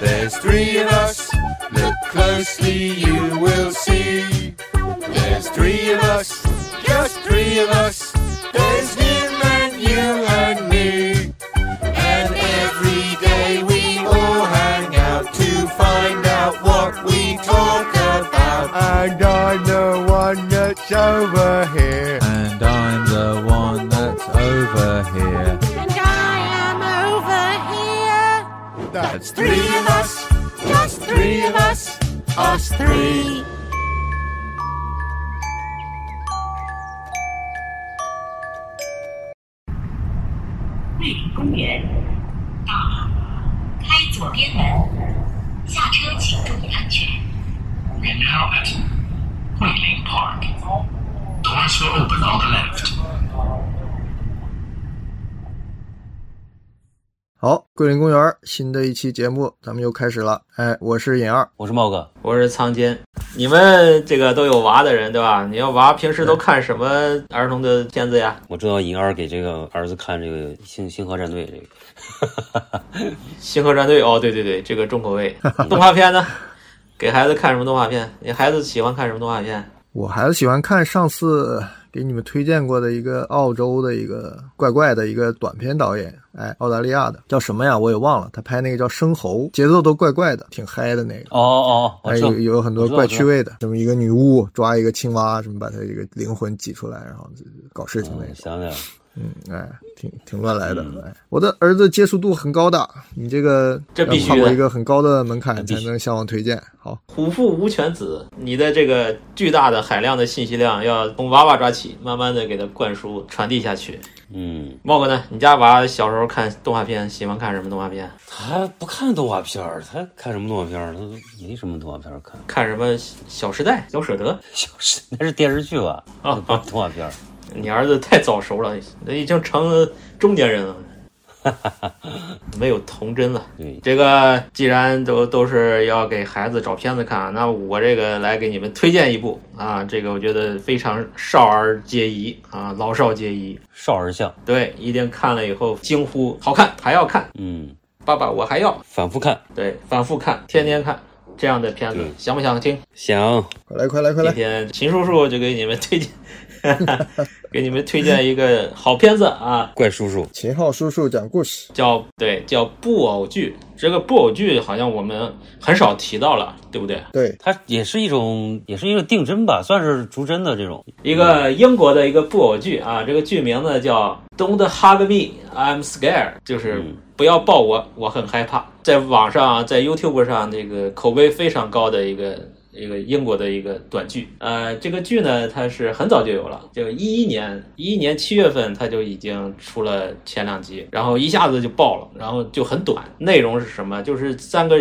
There's three of us. Look closely, you will see. There's three of us, just three of us. Us, three. 好，桂林公园新的一期节目，咱们又开始了。哎，我是尹二，我是茂哥，我是苍坚。你们这个都有娃的人，对吧？你要娃平时都看什么儿童的片子呀？我知道尹二给这个儿子看这个星星河战队这个，星河战队哦，对对对，这个重口味。动画片呢？给孩子看什么动画片？你孩子喜欢看什么动画片？我孩子喜欢看上次给你们推荐过的一个澳洲的一个怪怪的一个短片导演，哎，澳大利亚的叫什么呀？我也忘了。他拍那个叫《生猴》，节奏都怪怪的，挺嗨的那个。哦哦，还哎，有有很多怪趣味的，什么一个女巫抓一个青蛙，什么把它这个灵魂挤出来，然后就搞事情那种。嗯想起来了，嗯，哎，挺挺乱来的。哎，我的儿子接触度很高的，你这个这必须跨过一个很高的门槛才能向我推荐。好，虎父无犬子，你的这个巨大的海量的信息量要从娃娃抓起，慢慢的给他灌输传递下去。嗯，茂哥呢？你家娃小时候看动画片，喜欢看什么动画片？他不看动画片儿，他看什么动画片儿？他没什么动画片儿看，看什么《小时代》《小舍得》？小时那是电视剧吧？啊 那不是动画片儿。你儿子太早熟了，已经成了中年人了，哈哈没有童真了。对，这个既然都都是要给孩子找片子看，那我这个来给你们推荐一部啊，这个我觉得非常少儿皆宜啊，老少皆宜。少儿像，对，一定看了以后惊呼好看，还要看，嗯，爸爸我还要，反复看，对，反复看，天天看这样的片子，想不想听？想快来快来快来今！天秦叔叔就给你们推荐，给你们推荐一个好片子啊，怪叔叔，秦昊叔叔讲故事，叫对叫布偶剧。这个布偶剧好像我们很少提到了，对不对？对，它也是一种，也是一个定帧吧，算是逐帧的这种。一个英国的一个布偶剧啊，这个剧名字叫 Don't Hug Me, I'm Scared，就是嗯不要抱我，我很害怕。在网上，在 YouTube 上，这个口碑非常高的一个一个英国的一个短剧。呃，这个剧呢，它是很早就有了，就一一年一一年七月份它就已经出了前两集，然后一下子就爆了，然后就很短。内容是什么？就是三个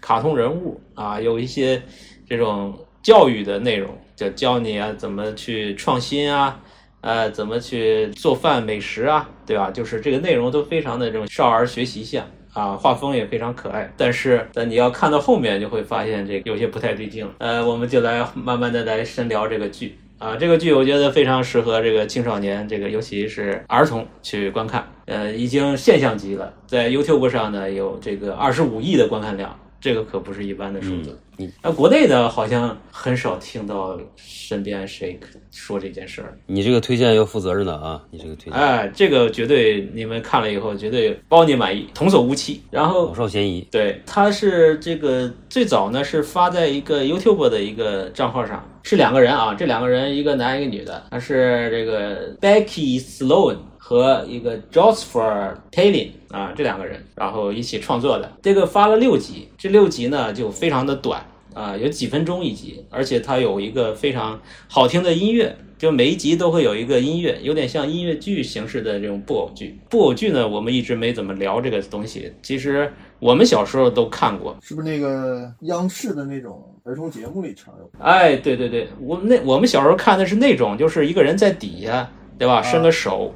卡通人物啊，有一些这种教育的内容，就教你啊怎么去创新啊，呃，怎么去做饭美食啊，对吧？就是这个内容都非常的这种少儿学习向啊，画风也非常可爱。但是，但你要看到后面，就会发现这个有些不太对劲了。呃，我们就来慢慢的来深聊这个剧。啊，这个剧我觉得非常适合这个青少年，这个尤其是儿童去观看。呃，已经现象级了，在 YouTube 上呢有这个二十五亿的观看量，这个可不是一般的数字。嗯，那国内的好像很少听到身边谁说这件事儿。你这个推荐要负责任的啊，你这个推荐哎，这个绝对你们看了以后绝对包你满意，童叟无欺。然后老少咸宜。对，他是这个最早呢是发在一个 YouTube 的一个账号上，是两个人啊，这两个人一个男一个女的，他是这个 Becky Sloan 和一个 Joseph Palin 啊这两个人，然后一起创作的。这个发了六集，这六集呢就非常的短啊，有几分钟一集，而且它有一个非常好听的音乐。就每一集都会有一个音乐，有点像音乐剧形式的这种布偶剧。布偶剧呢，我们一直没怎么聊这个东西。其实我们小时候都看过，是不是那个央视的那种儿童节目里常有？哎，对对对，我们那我们小时候看的是那种，就是一个人在底下，对吧？伸个手，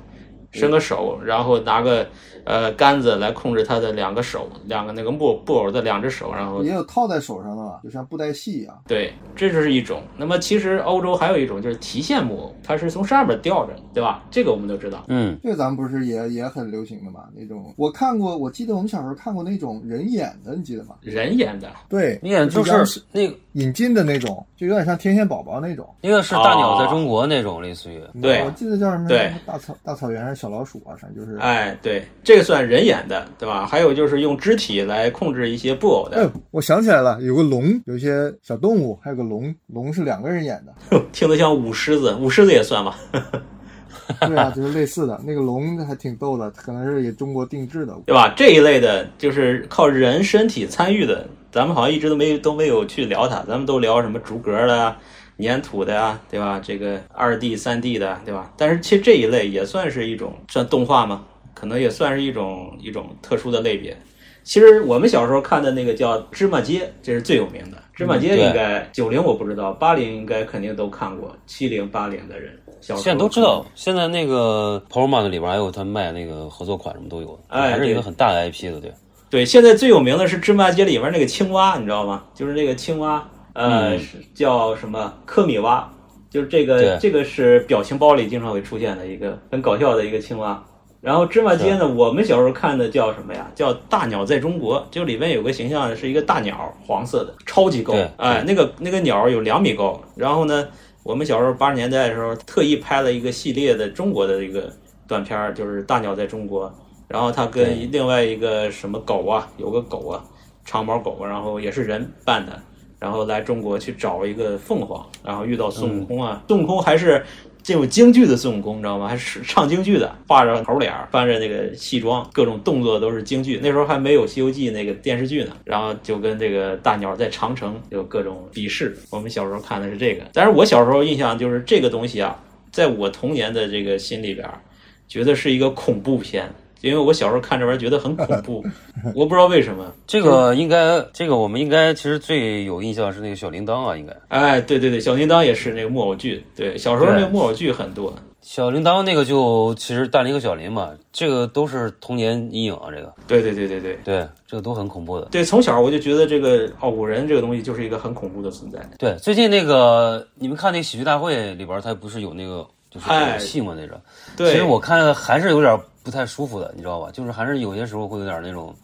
伸个手，然后拿个呃杆子来控制它的两个手，两个那个木布偶的两只手，然后也有套在手上的嘛，就像布袋戏一样。对，这就是一种。那么其实欧洲还有一种就是提线木偶，它是从上面吊着，对吧？这个我们都知道。嗯，这个咱们不是也也很流行的嘛？那种我看过，我记得我们小时候看过那种人演的，你记得吗？人演的，对，你演就是那个引进的那种，就有点像天线宝宝那种。那个是大鸟在中国那种，类似于对我记得叫什么？对，大草大草原还是小老鼠啊？反正就是。哎，对，这个算人演的，对吧？还有就是用肢体来控制一些布偶的，哎，我想起来了，有个龙，有一些小动物，还有个龙，龙是两个人演的。听得像舞狮子，舞狮子也算吧。对啊，就是类似的那个龙还挺逗的，可能是也中国定制的，对吧？这一类的就是靠人身体参与的，咱们好像一直都没都没有去聊它，咱们都聊什么竹格的啊、粘土的呀，对吧？这个二 D、三 D 的，对吧？但是其实这一类也算是一种算动画吗？可能也算是一种一种特殊的类别。其实我们小时候看的那个叫《芝麻街》，这是最有名的。芝麻街应该九零我不知道，八零应该肯定都看过，七零八零的人小时候现在都知道。现在那个 PowerMart 里边还有他卖那个合作款，什么都有，哎还是一个很大的 IP 的，对。对，现在最有名的是芝麻街里边那个青蛙，你知道吗？就是那个青蛙，呃，叫什么科米蛙，就是这个这个是表情包里经常会出现的一个很搞笑的一个青蛙。然后芝麻街呢，我们小时候看的叫什么呀？叫《大鸟在中国》，就里面有个形象是一个大鸟，黄色的，超级高。对，哎，那个那个鸟有两米高。然后呢，我们小时候八十年代的时候，特意拍了一个系列的中国的一个短片，就是《大鸟在中国》。然后他跟另外一个什么狗啊，有个狗啊，长毛狗，然后也是人扮的，然后来中国去找一个凤凰，然后遇到孙悟空啊，孙悟空还是进入京剧的孙悟空，你知道吗？还是唱京剧的，画着猴脸儿，穿着那个戏装，各种动作都是京剧。那时候还没有《西游记》那个电视剧呢，然后就跟这个大鸟在长城有各种比试。我们小时候看的是这个，但是我小时候印象就是这个东西啊，在我童年的这个心里边，觉得是一个恐怖片。因为我小时候看这玩意儿觉得很恐怖，我不知道为什么。这个应该，这个我们应该其实最有印象是那个小铃铛啊，应该哎，对对对，小铃铛也是那个木偶剧，对，小时候那个木偶剧很多。小铃铛那个就其实大林和小林嘛，这个都是童年阴影啊，这个对对对对对对，这个都很恐怖的。对，从小我就觉得这个哦，五人这个东西就是一个很恐怖的存在。对，最近那个你们看那个喜剧大会里边，它不是有那个就是戏嘛那个，对，其实我看还是有点不太舒服的，你知道吧？就是还是有些时候会有点那种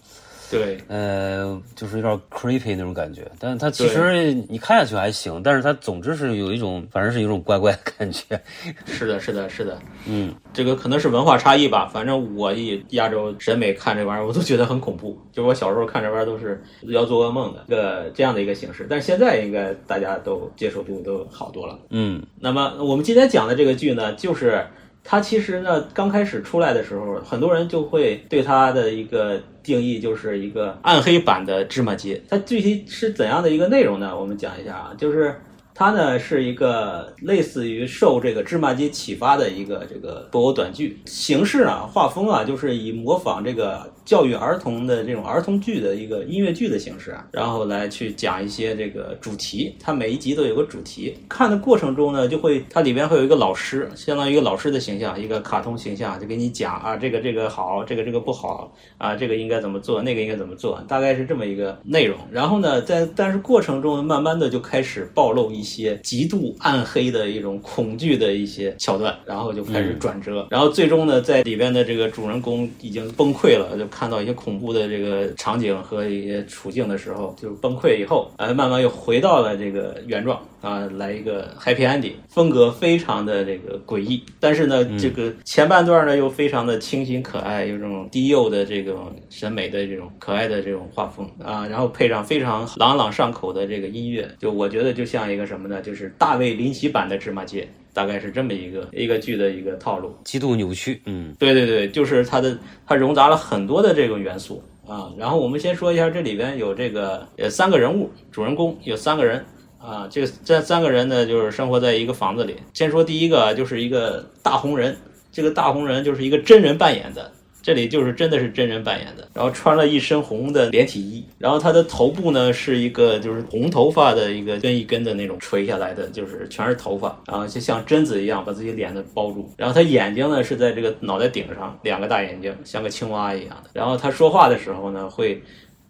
对呃，就是有点 creepy 那种感觉。但是它其实你看下去还行，但是它总之是有一种，反正是有一种怪怪的感觉。是的，是的，是的，嗯，这个可能是文化差异吧。反正我以亚洲审美看这玩意儿，我都觉得很恐怖。就是我小时候看这玩意儿都是要做噩梦的，一个这样的一个形式。但是现在应该大家都接受度都好多了。嗯，那么我们今天讲的这个剧呢，就是它其实呢刚开始出来的时候，很多人就会对它的一个定义就是一个暗黑版的芝麻街。它具体是怎样的一个内容呢？我们讲一下啊，就是。它呢是一个类似于受这个芝麻街启发的一个这个博物短剧，形式啊、画风啊，就是以模仿这个教育儿童的这种儿童剧的一个音乐剧的形式啊，然后来去讲一些这个主题。它每一集都有个主题，看的过程中呢，就会它里边会有一个老师，相当于一个老师的形象，一个卡通形象，就给你讲啊，这个这个好，这个这个不好啊，这个应该怎么做，那个应该怎么做，大概是这么一个内容。然后呢，在但是过程中慢慢的就开始暴露一些极度暗黑的一种恐惧的一些桥段，然后就开始转折，然后最终呢，在里边的这个主人公已经崩溃了，就看到一些恐怖的这个场景和一些处境的时候，就崩溃以后，呃，慢慢又回到了这个原状啊，来一个 happy ending，风格非常的这个诡异，但是呢，这个前半段呢又非常的清新可爱，有这种低幼的这种审美的这种可爱的这种画风啊，然后配上非常朗朗上口的这个音乐，就我觉得就像一个什么呢，就是大卫林奇版的芝麻街。大概是这么一个一个剧的一个套路，极度扭曲，嗯，对对对，就是它的它融杂了很多的这个元素啊。然后我们先说一下这里边有这个呃三个人物，主人公有三个人啊。这这三个人呢，就是生活在一个房子里。先说第一个，就是一个大红人，这个大红人就是一个真人扮演的。这里就是真的是真人扮演的，然后穿了一身红的连体衣，然后他的头部呢是一个就是红头发的一个根一根的那种垂下来的，就是全是头发，然后就像贞子一样把自己脸的包住，然后他眼睛呢是在这个脑袋顶上，两个大眼睛像个青蛙一样的，然后他说话的时候呢会。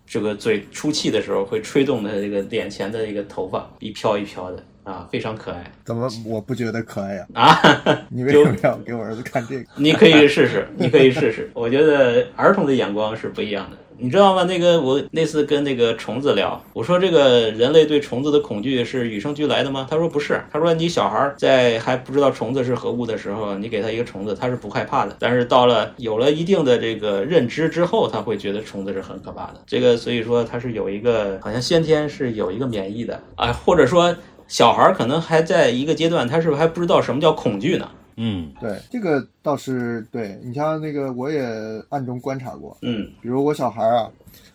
这个嘴出气的时候会吹动他这个脸前的一个头发一飘一飘的。啊，非常可爱怎么我不觉得可爱呀？啊！你为什么要给我儿子看这个？你可以试试，你可以试试。我觉得儿童的眼光是不一样的，你知道吗？那个我那次跟那个虫子聊，我说这个人类对虫子的恐惧是与生俱来的吗？他说不是，他说你小孩在还不知道虫子是何物的时候，你给他一个虫子，他是不害怕的。但是到了有了一定的这个认知之后，他会觉得虫子是很可怕的。这个所以说他是有一个好像先天是有一个免疫的啊，或者说小孩可能还在一个阶段，他是不是还不知道什么叫恐惧呢？嗯，对，这个倒是对你像那个，我也暗中观察过。嗯比如我小孩啊，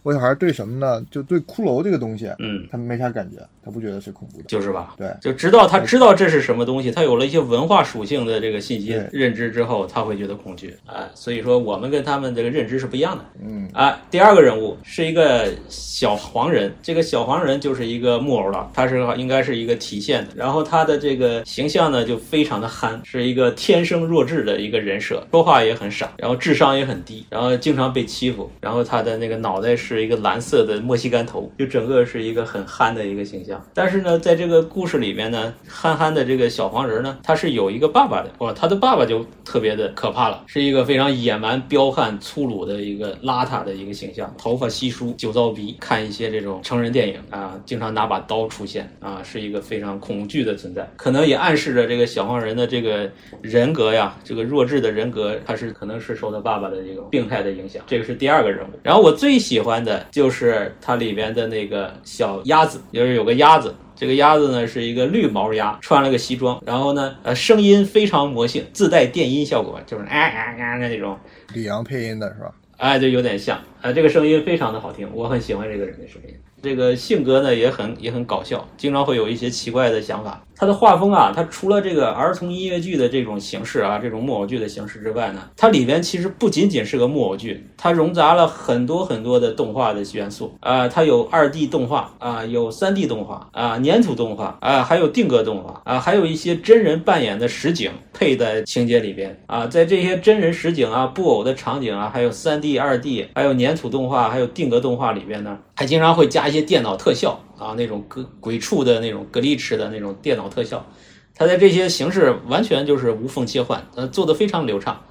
我小孩对什么呢？就对骷髅这个东西，嗯，他没啥感觉，他不觉得是恐怖的。就是吧？对就直到他知道这是什么东西，他有了一些文化属性的这个信息认知之后，他会觉得恐惧。哎，所以说我们跟他们这个认知是不一样的。嗯，啊，第二个人物是一个小黄人，这个小黄人就是一个木偶了，他是应该是一个体现的。然后他的这个形象呢就非常的憨，是一个天生弱智的一个人设，说话也很傻，然后智商也很低，然后经常被欺负，然后他的那个脑袋是是一个蓝色的墨西干头，就整个是一个很憨的一个形象。但是呢，在这个故事里面呢，憨憨的这个小黄人呢，他是有一个爸爸的，哇，他的爸爸就特别的可怕了，是一个非常野蛮、彪悍、粗鲁的一个邋遢的一个形象，头发稀疏、酒糟鼻，看一些这种成人电影啊，经常拿把刀出现啊，是一个非常恐惧的存在，可能也暗示着这个小黄人的这个人格呀，这个弱智的人格，他是可能是受他爸爸的这种病态的影响，这个是第二个人物。然后我最喜欢的就是它里边的那个小鸭子，就是有个鸭子。这个鸭子呢是一个绿毛鸭，穿了个西装，然后呢，呃，声音非常魔性，自带电音效果，就是啊啊啊的那种，李阳配音的是吧？哎，就有点像，啊，这个声音非常的好听，我很喜欢这个人的声音。这个性格呢也很也很搞笑，经常会有一些奇怪的想法。他的画风啊，他除了这个儿童音乐剧的这种形式啊，这种木偶剧的形式之外呢，它里边其实不仅仅是个木偶剧，它融杂了很多很多的动画的元素啊、它有二 D 动画啊、有三 D 动画啊、粘土动画啊、还有定格动画啊、还有一些真人扮演的实景配在情节里边啊，在这些真人实景啊、布偶的场景啊，还有三 D、二 D，还有粘土动画，还有定格动画里边呢，还经常会加一些电脑特效啊，那种鬼鬼畜的那种格力驰的那种电脑特效。它在这些形式完全就是无缝切换，呃，做的非常流畅。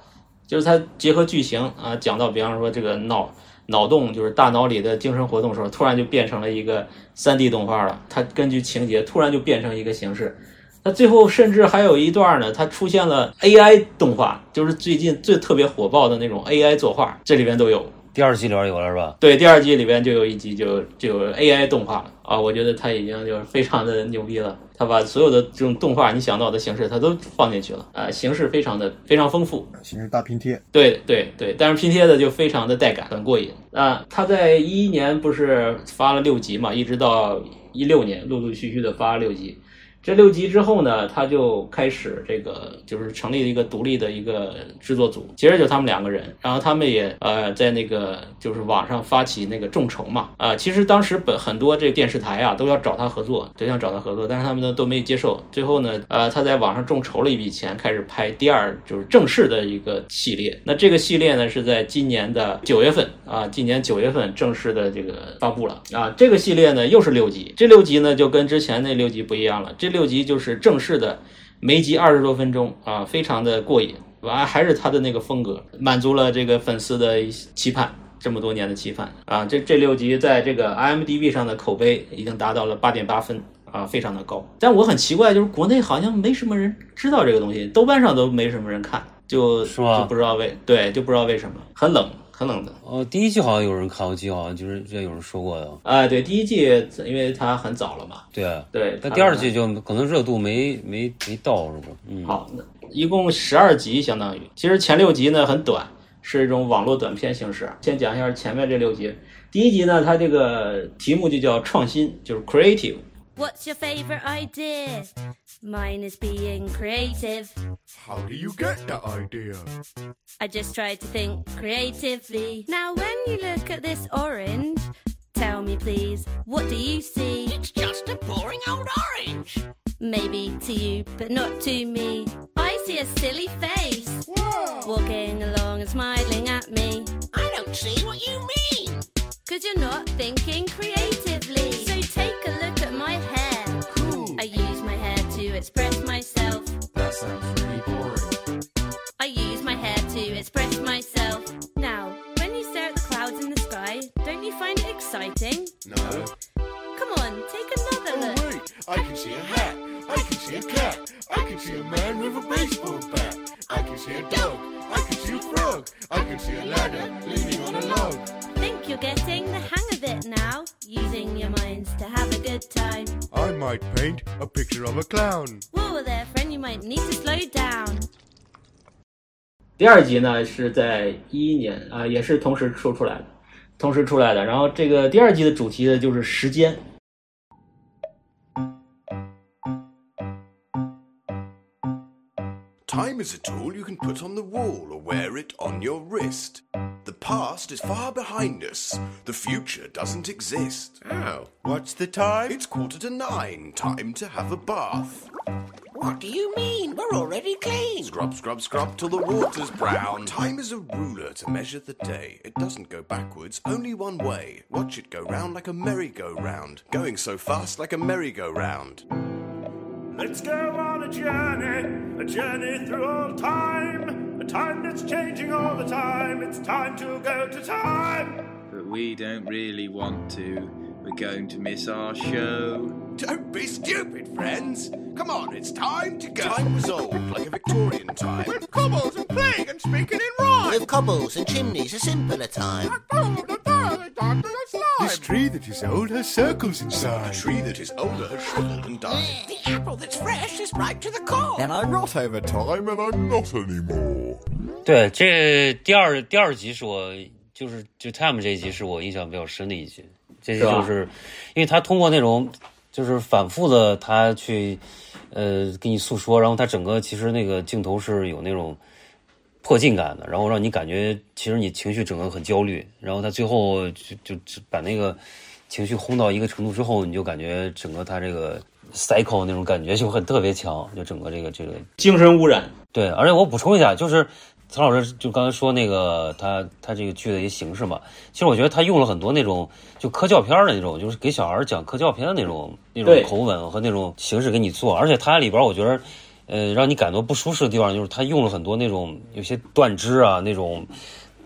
就是它结合剧情啊，讲到比方说这个脑脑洞，就是大脑里的精神活动的时候，突然就变成了一个三 D 动画了。它根据情节突然就变成一个形式。那最后甚至还有一段呢，它出现了 AI 动画，就是最近最特别火爆的那种 AI 作画，这里边都有。第二季里边有了是吧？对，第二季里边就有一集就就有 AI 动画了啊，我觉得他已经就是非常的牛逼了，他把所有的这种动画你想到的形式他都放进去了啊，形式非常的非常丰富，形式大拼贴，对对对，但是拼贴的就非常的带感，很过瘾啊。他在一一年不是发了六集嘛，一直到一六年陆陆续续的发了六集。这六集之后呢，他就开始这个就是成立了一个独立的一个制作组，其实就他们两个人，然后他们也呃在那个就是网上发起那个众筹嘛，啊、其实当时本很多这电视台啊都要找他合作，都想找他合作，但是他们呢都没接受，最后呢，呃他在网上众筹了一笔钱，开始拍第二就是正式的一个系列，那这个系列呢是在今年的九月份啊，今年九月份正式的这个发布了。啊，这个系列呢又是六集，这六集呢就跟之前那六集不一样了，这六集就是正式的，每集二十多分钟啊，非常的过瘾。完还是他的那个风格，满足了这个粉丝的期盼，这么多年的期盼啊。这这六集在这个 IMDB 上的口碑已经达到了八点八分啊，非常的高。但我很奇怪，就是国内好像没什么人知道这个东西，豆瓣上都没什么人看，就是就不知道为对，就不知道为什么，很冷，很冷的。哦，第一季好像有人看，我记得好像就是之前有人说过的。啊，对，第一季因为它很早了嘛，对啊，对，它但第二季就可能热度没没没到，是吧？嗯，好，那一共十二集，相当于其实前六集呢很短，是一种网络短片形式。先讲一下前面这六集。第一集呢，它这个题目就叫创新，就是 creative。What's your favorite idea? Mine is being creative. How do you get that idea? I just try to think creatively. Now, when you look at this orange, tell me please, what do you see? It's just a boring old orange. Maybe to you, but not to me. I see a silly face walking along and smiling at me. 第二集呢是在一一年啊、也是同时出出来的，同时出来的。然后这个第二集的主题呢就是时间。 Time is a tool you can put on the wall or wear it on your wrist. The past is far behind us. The future doesn't exist. Ow. What's the time? It's quarter to nine. Time to have a bath. What do you mean? We're already clean. Scrub, scrub, scrub till the water's brown. Time is a ruler to measure the day. It doesn't go backwards, only one way. Watch it go round like a merry-go-round. Going so fast like a merry-go-round. Let's go on a journey, a journey through all time, a time that's changing all the time. It's time to go to time. But we don't really want to. We're going to miss our show. Don't be stupid, friends. Come on, it's time to go. Time was old, like a Victorian time. With cobbles and playing and speaking in rhyme. With cobbles and chimneys, a simpler time. This tree that is old has circles A inside. tree that is older has shriveled and died. The apple that's fresh is ripe to the core. And I'm not over time and I'm not anymore. 对，这第二第二集是我就是就 Time 这一集是我印象比较深的一集。 这是吧？就是因为他通过那种就是反复的他去呃给你诉说，然后他整个其实那个镜头是有那种迫近感的，然后让你感觉其实你情绪整个很焦虑，然后他最后就就就把那个情绪轰到一个程度之后，你就感觉整个他这个 cycle 那种感觉就很特别强，就整个这个这个精神污染，对，而且我补充一下，就是曹老师就刚才说那个他他这个剧的一些形式嘛，其实我觉得他用了很多那种就科教片的那种，就是给小孩讲科教片的那种那种口吻和那种形式给你做，而且它里边我觉得。呃，让你感到不舒适的地方就是他用了很多那种有些断肢啊，那种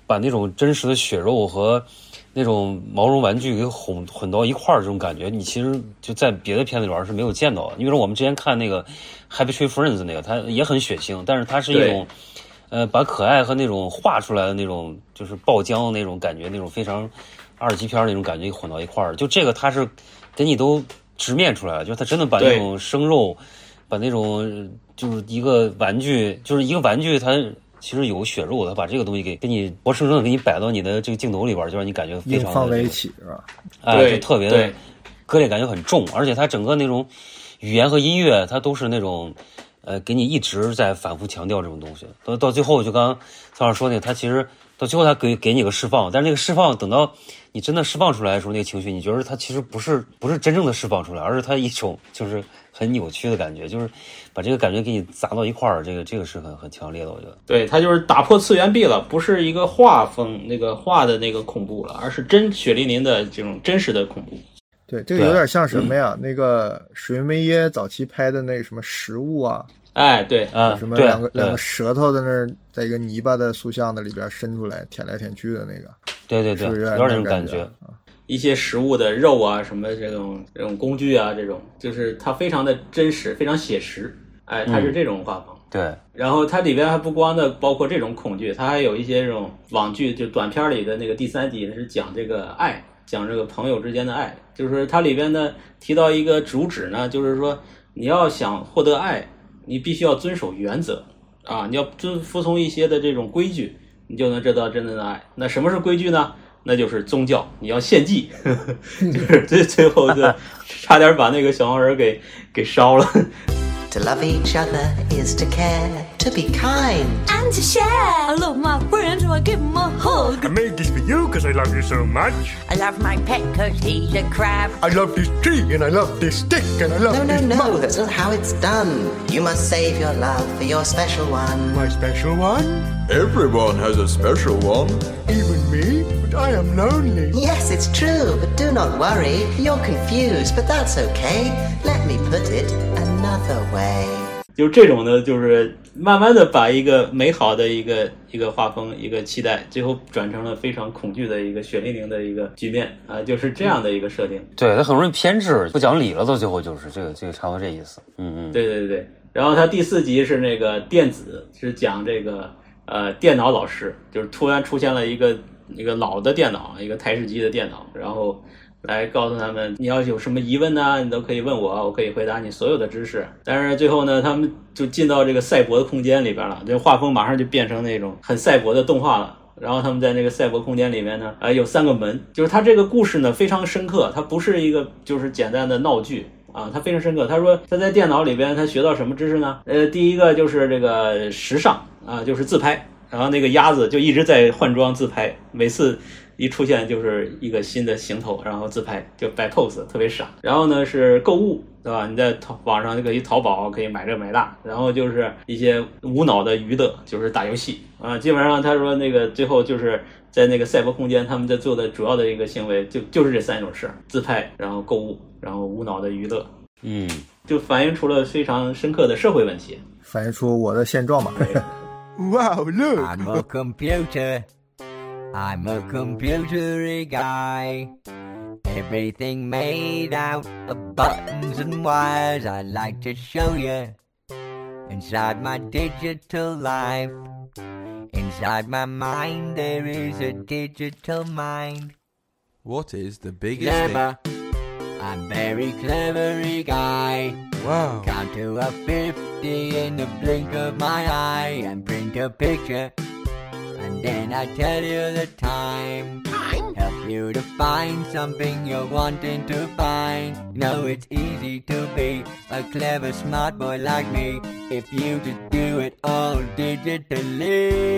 把那种真实的血肉和那种毛绒玩具给混混到一块儿，这种感觉，你其实就在别的片子里边是没有见到的。你比如说我们之前看那个《Happy Tree Friends》那个，它也很血腥，但是它是一种呃把可爱和那种画出来的那种就是爆浆那种感觉，那种非常二级片那种感觉混到一块儿。就这个它是给你都直面出来了，就是它真的把那种生肉，把那种就是一个玩具，就是一个玩具它。其实有血肉的，它把这个东西给给你活生生的给你摆到你的这个镜头里边，就让你感觉非常的放在一起是吧？哎，就特别的割裂感觉很重，而且它整个那种语言和音乐，它都是那种呃，给你一直在反复强调这种东西。到到最后，就刚刚曹老师说那个，他其实到最后他给给你个释放，但是那个释放等到你真的释放出来的时候，那个情绪，你觉得他其实不是不是真正的释放出来，而是他一种就是很扭曲的感觉，就是把这个感觉给你砸到一块儿，这个这个是很很强烈的，我觉得。对，他就是打破次元壁了，不是一个画风那个画的那个恐怖了，而是真血淋淋的这种真实的恐怖。对，这个有点像什么呀？那个水云梅耶早期拍的那个什么食物啊，哎，对，啊，什么两个两个舌头在那儿，在一个泥巴的塑像的里边伸出来舔来舔去的那个，对对对，是不是有点那种感觉。一些食物的肉啊，什么这种这种工具啊，这种就是它非常的真实，非常写实。哎，它是这种画风。对，然后它里边还不光的包括这种恐惧，它还有一些这种网剧，就短片里的那个第三集是讲这个爱，讲这个朋友之间的爱。就是它里边呢提到一个主旨呢，就是说你要想获得爱，你必须要遵守原则啊，你要遵服从一些的这种规矩，你就能得到真正的爱。那什么是规矩呢？那就是宗教，你要献祭，就是最最后就差点把那个小黄人给给烧了。To love each other is to care, to be kind. And to share. I love my friends, so I give them a hug. I made this for you because I love you so much. I love my pet cause he's a crab. I love this tree and I love this stick and I love No, no, this no, that's not how it's done. You must save your love for your special one. My special one? Everyone has a special one. Even me? I am lonely. Yes, it's true, but do not worry. You're confused, but that's okay. Let me put it another way. 就是这种呢，就是慢慢的把一个美好的一个一个画风、一个期待，最后转成了非常恐惧的一个血淋淋的一个局面啊，就是这样的一个设定。对他很容易偏执，不讲理了，到最后就是这个这个差不多这意思。嗯嗯，对对对，然后他第四集是那个电子，是讲这个呃电脑老师，就是突然出现了一个一个老的电脑，一个台式机的电脑，然后来告诉他们，你要有什么疑问呢，你都可以问我，我可以回答你所有的知识。但是最后呢，他们就进到这个赛博的空间里边了，这画风马上就变成那种很赛博的动画了。然后他们在那个赛博空间里面呢，呃，有三个门，就是他这个故事呢非常深刻，它不是一个就是简单的闹剧啊，它非常深刻。他说他在电脑里边他学到什么知识呢？呃，第一个就是这个时尚啊，就是自拍，然后那个鸭子就一直在换装自拍，每次一出现就是一个新的行头，然后自拍就摆 pose，特别傻。然后呢是购物，对吧？你在淘网上就可以淘宝，可以买这买那。然后就是一些无脑的娱乐，就是打游戏啊。基本上他说那个最后就是在那个赛博空间，他们在做的主要的一个行为就就是这三种事：自拍，然后购物，然后无脑的娱乐。嗯，就反映出了非常深刻的社会问题。反映出我的现状嘛。Wow, look! I'm a computer. I'm a computery guy. Everything made out of buttons and wires. I'd like to show you inside my digital life. Inside my mind, there is a digital mind. What is the biggest thing? I'm very clevery guy. Wow. Count to a 50 in the blink of my eye and print a picture. And then I tell you the time. Time? Help you to find something you're wanting to find. No, it's easy to be a clever, smart boy like me if you just do it all digitally.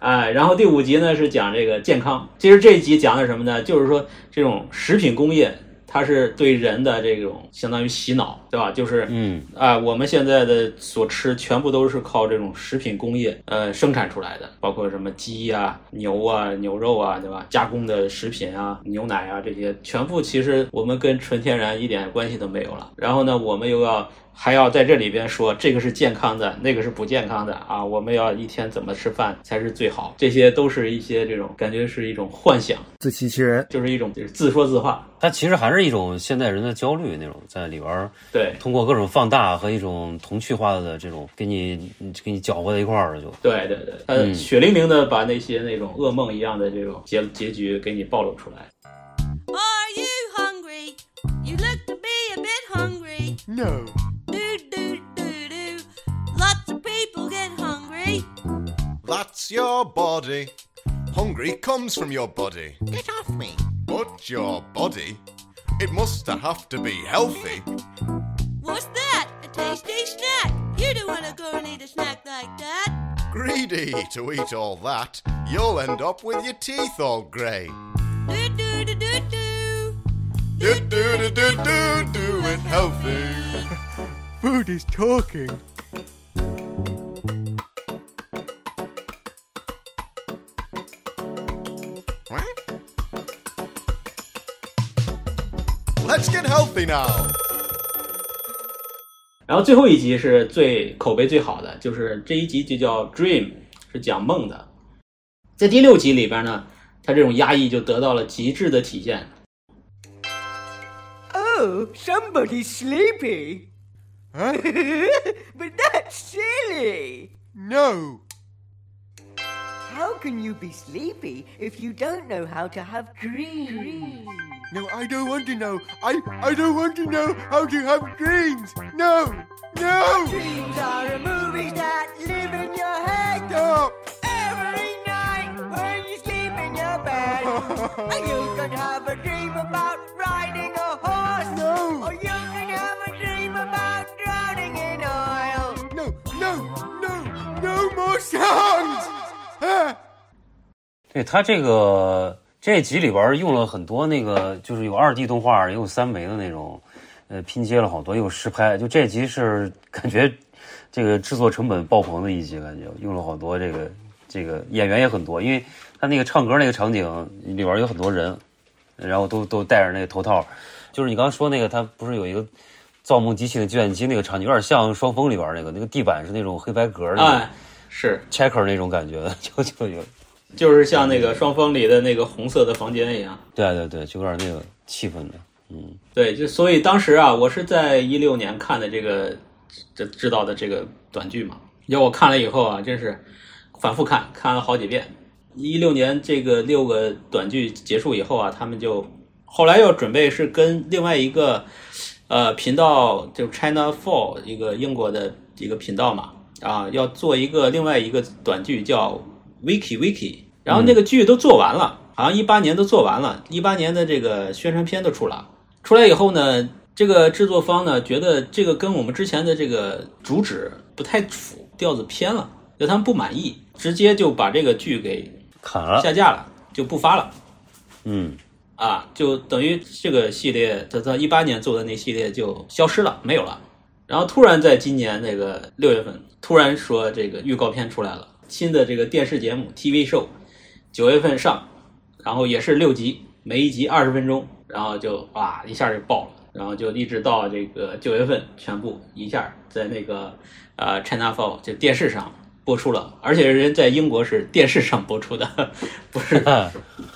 哎，然后第五集呢是讲这个健康。其实这一集讲的是什么呢？就是说这种食品工业， 它是对人的这种相当于洗脑，对吧？就是嗯啊，我们现在的所吃全部都是靠这种食品工业呃生产出来的，包括什么鸡呀、牛啊、牛肉啊，对吧？加工的食品啊、牛奶啊这些，全部其实我们跟纯天然一点关系都没有了。然后呢，我们又要还要在这里边说这个是健康的，那个是不健康的啊，我们要一天怎么吃饭才是最好？这些都是一些这种感觉是一种幻想，自欺欺人，就是一种就是自说自话。它其实还是一种现代人的焦虑那种，在里边儿对通过各种放大和一种童趣化的这种给你给你搅和在一块儿了，就对对对，他嗯血淋淋的把那些那种噩梦一样的这种结结局给你暴露出来。Are you hungry? Hungry. No. Do do do do. Lots of people get hungry. That's your body. Hungry comes from your body. Get off me. But your body? It must have to be healthy. What's that? A tasty snack. You don't wanna go and eat a snack like that. Greedy to eat all that, you'll end up with your teeth all grey. Do do. Do do do do do do it healthy. Food is talking. Let's get healthy now. 然后最后一集是最口碑最好的，就是这一集就叫 Dream，是讲梦的。在第六集里边呢，他这种压抑就得到了极致的体现。 Oh, somebody's sleepy. but that's silly. No. How can you be sleepy if you don't know how to have dreams? No, I don't want to know. I I don't want to know how to have dreams. No. No. Dreams are movies that live in your head. Stop. Every night when you sleep You could have a dream about riding a about drowning in oil. No, no, no, no more songs! Ah. 对他这个这集里边用了很多那个，就是有二 D 动画，也有三维的那种，呃，拼接了好多，也有实拍。就这集是感觉这个制作成本爆棚的一集，感觉用了好多这个这个演员也很多，因为他那个唱歌那个场景里边有很多人，然后都都戴着那个头套，就是你刚刚说那个，他不是有一个造梦机器的计算机那个场景，有点像《双峰》里边那个，那个地板是那种黑白格的，哎，是 checker 那种感觉的，就就有。就是像那个双峰里的那个红色的房间一样。对对对，就有点那个气氛的，嗯，对，就所以当时啊，我是在一六年看的这个这知道的这个短剧嘛，要我看了以后啊，真是反复看，看了好几遍。一六年这个六个短剧结束以后啊，他们就后来又准备是跟另外一个呃频道，就 China Four 一个英国的一个频道嘛，啊，要做一个另外一个短剧叫 Wiki Wiki，然后那个剧都做完了，好像一八年都做完了，一八年的这个宣传片都出了。出来以后呢，这个制作方呢觉得这个跟我们之前的这个主旨不太符，调子偏了，就他们不满意，直接就把这个剧给砍了，下架了，就不发了。嗯，啊，就等于这个系列，他他一八年做的那系列就消失了，没有了。然后突然在今年那个六月份，突然说这个预告片出来了，新的这个电视节目 TV show，九月份上，然后也是六集，每一集二十分钟，然后就哇一下就爆了，然后就一直到这个九月份全部一下在那个呃 China Four 就电视上播出了，而且人在英国是电视上播出的，不是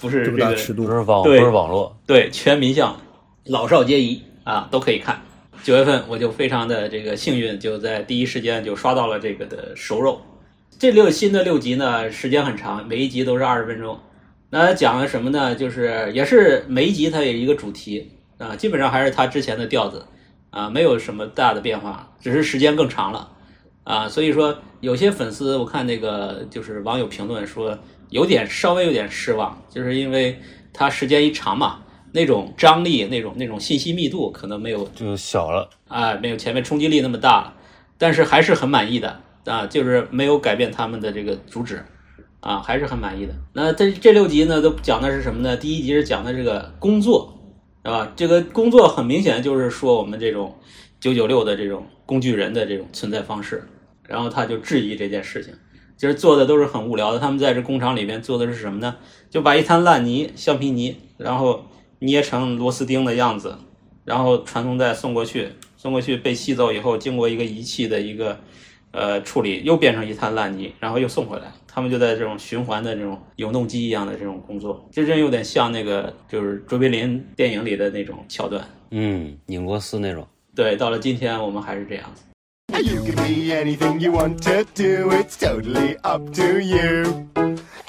不是这个尺度不是网不是网络，对，全民向，老少皆宜啊，都可以看。九月份我就非常的这个幸运，就在第一时间就刷到了这个的熟肉。这六新的六集呢，时间很长，每一集都是二十分钟。那讲了什么呢？就是也是每一集它有一个主题啊，基本上还是它之前的调子啊，没有什么大的变化，只是时间更长了啊。所以说，有些粉丝我看那个就是网友评论说有点稍微有点失望，就是因为它时间一长嘛，那种张力、那种那种信息密度可能没有就小了。啊，没有前面冲击力那么大了，但是还是很满意的啊，就是没有改变他们的这个主旨啊，还是很满意的。那这这六集呢，都讲的是什么呢？第一集是讲的这个工作，是吧？这个工作很明显就是说我们这种九九六的这种工具人的这种存在方式，然后他就质疑这件事情，其实做的都是很无聊的。他们在这工厂里边做的是什么呢？就把一滩烂泥、橡皮泥，然后捏成螺丝钉的样子，然后传送带送过去，送过去被吸走以后，经过一个仪器的一个呃处理，又变成一滩烂泥，然后又送回来。他们就在这种循环的这种永动机一样的这种工作，这真有点像那个就是卓别林电影里的那种桥段。嗯，拧螺丝那种。对，到了今天我们还是这样子。You can be anything you want to do, it's totally up to you.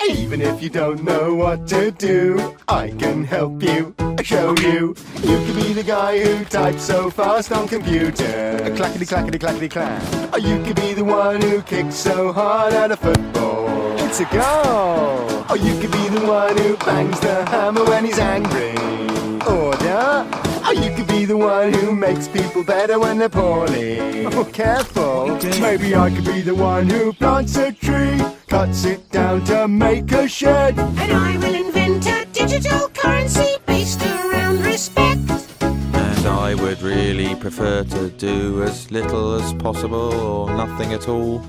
Even if you don't know what to do, I can help you, I show you. You can be the guy who types so fast on computer. Clackety clackety clackety clack. Or you can be the one who kicks so hard at a football. It's a goal. Or you can be the one who bangs the hammer when he's angry. Order. Or you could be the one who makes people better when they're poorly. Oh, careful. Maybe I could be the one who plants a tree, cuts it down to make a shed. And I will invent a digital currency based around respect. And I would really prefer to do as little as possible or nothing at all.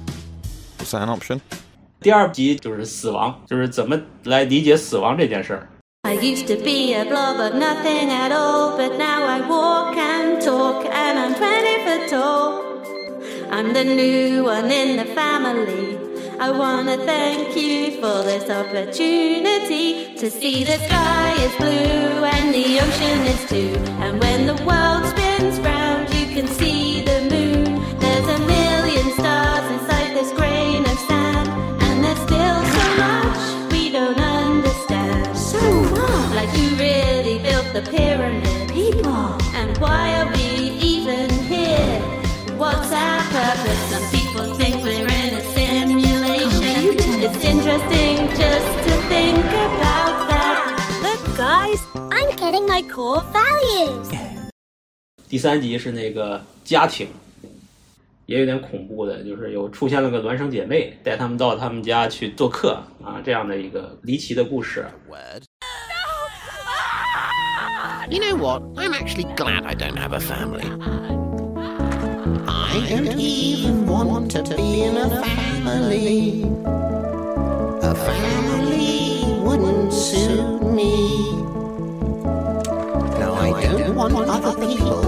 Is that an option? 第二集就是死亡，就是怎么来理解死亡这件事儿。 I used to be a blob of nothing at all, but now I walk and talk and I'm 20 foot tall. I'm the new one in the family. I wanna thank you for this opportunity to see the sky is blue and the ocean is too. And when the world the pyramid? People, and why are we even here? What's our purpose? Some people think we're in a simulation. It's interesting just to think about that. my core values. 第三集是那个家庭，也有点恐怖的，就是有出现了个孪生姐妹，带他们到他们家去做客啊，这样的一个离奇的故事。 You know what? I'm actually glad I don't have a family. I don't even want to be in a family. A family wouldn't suit me. No, I don't want other people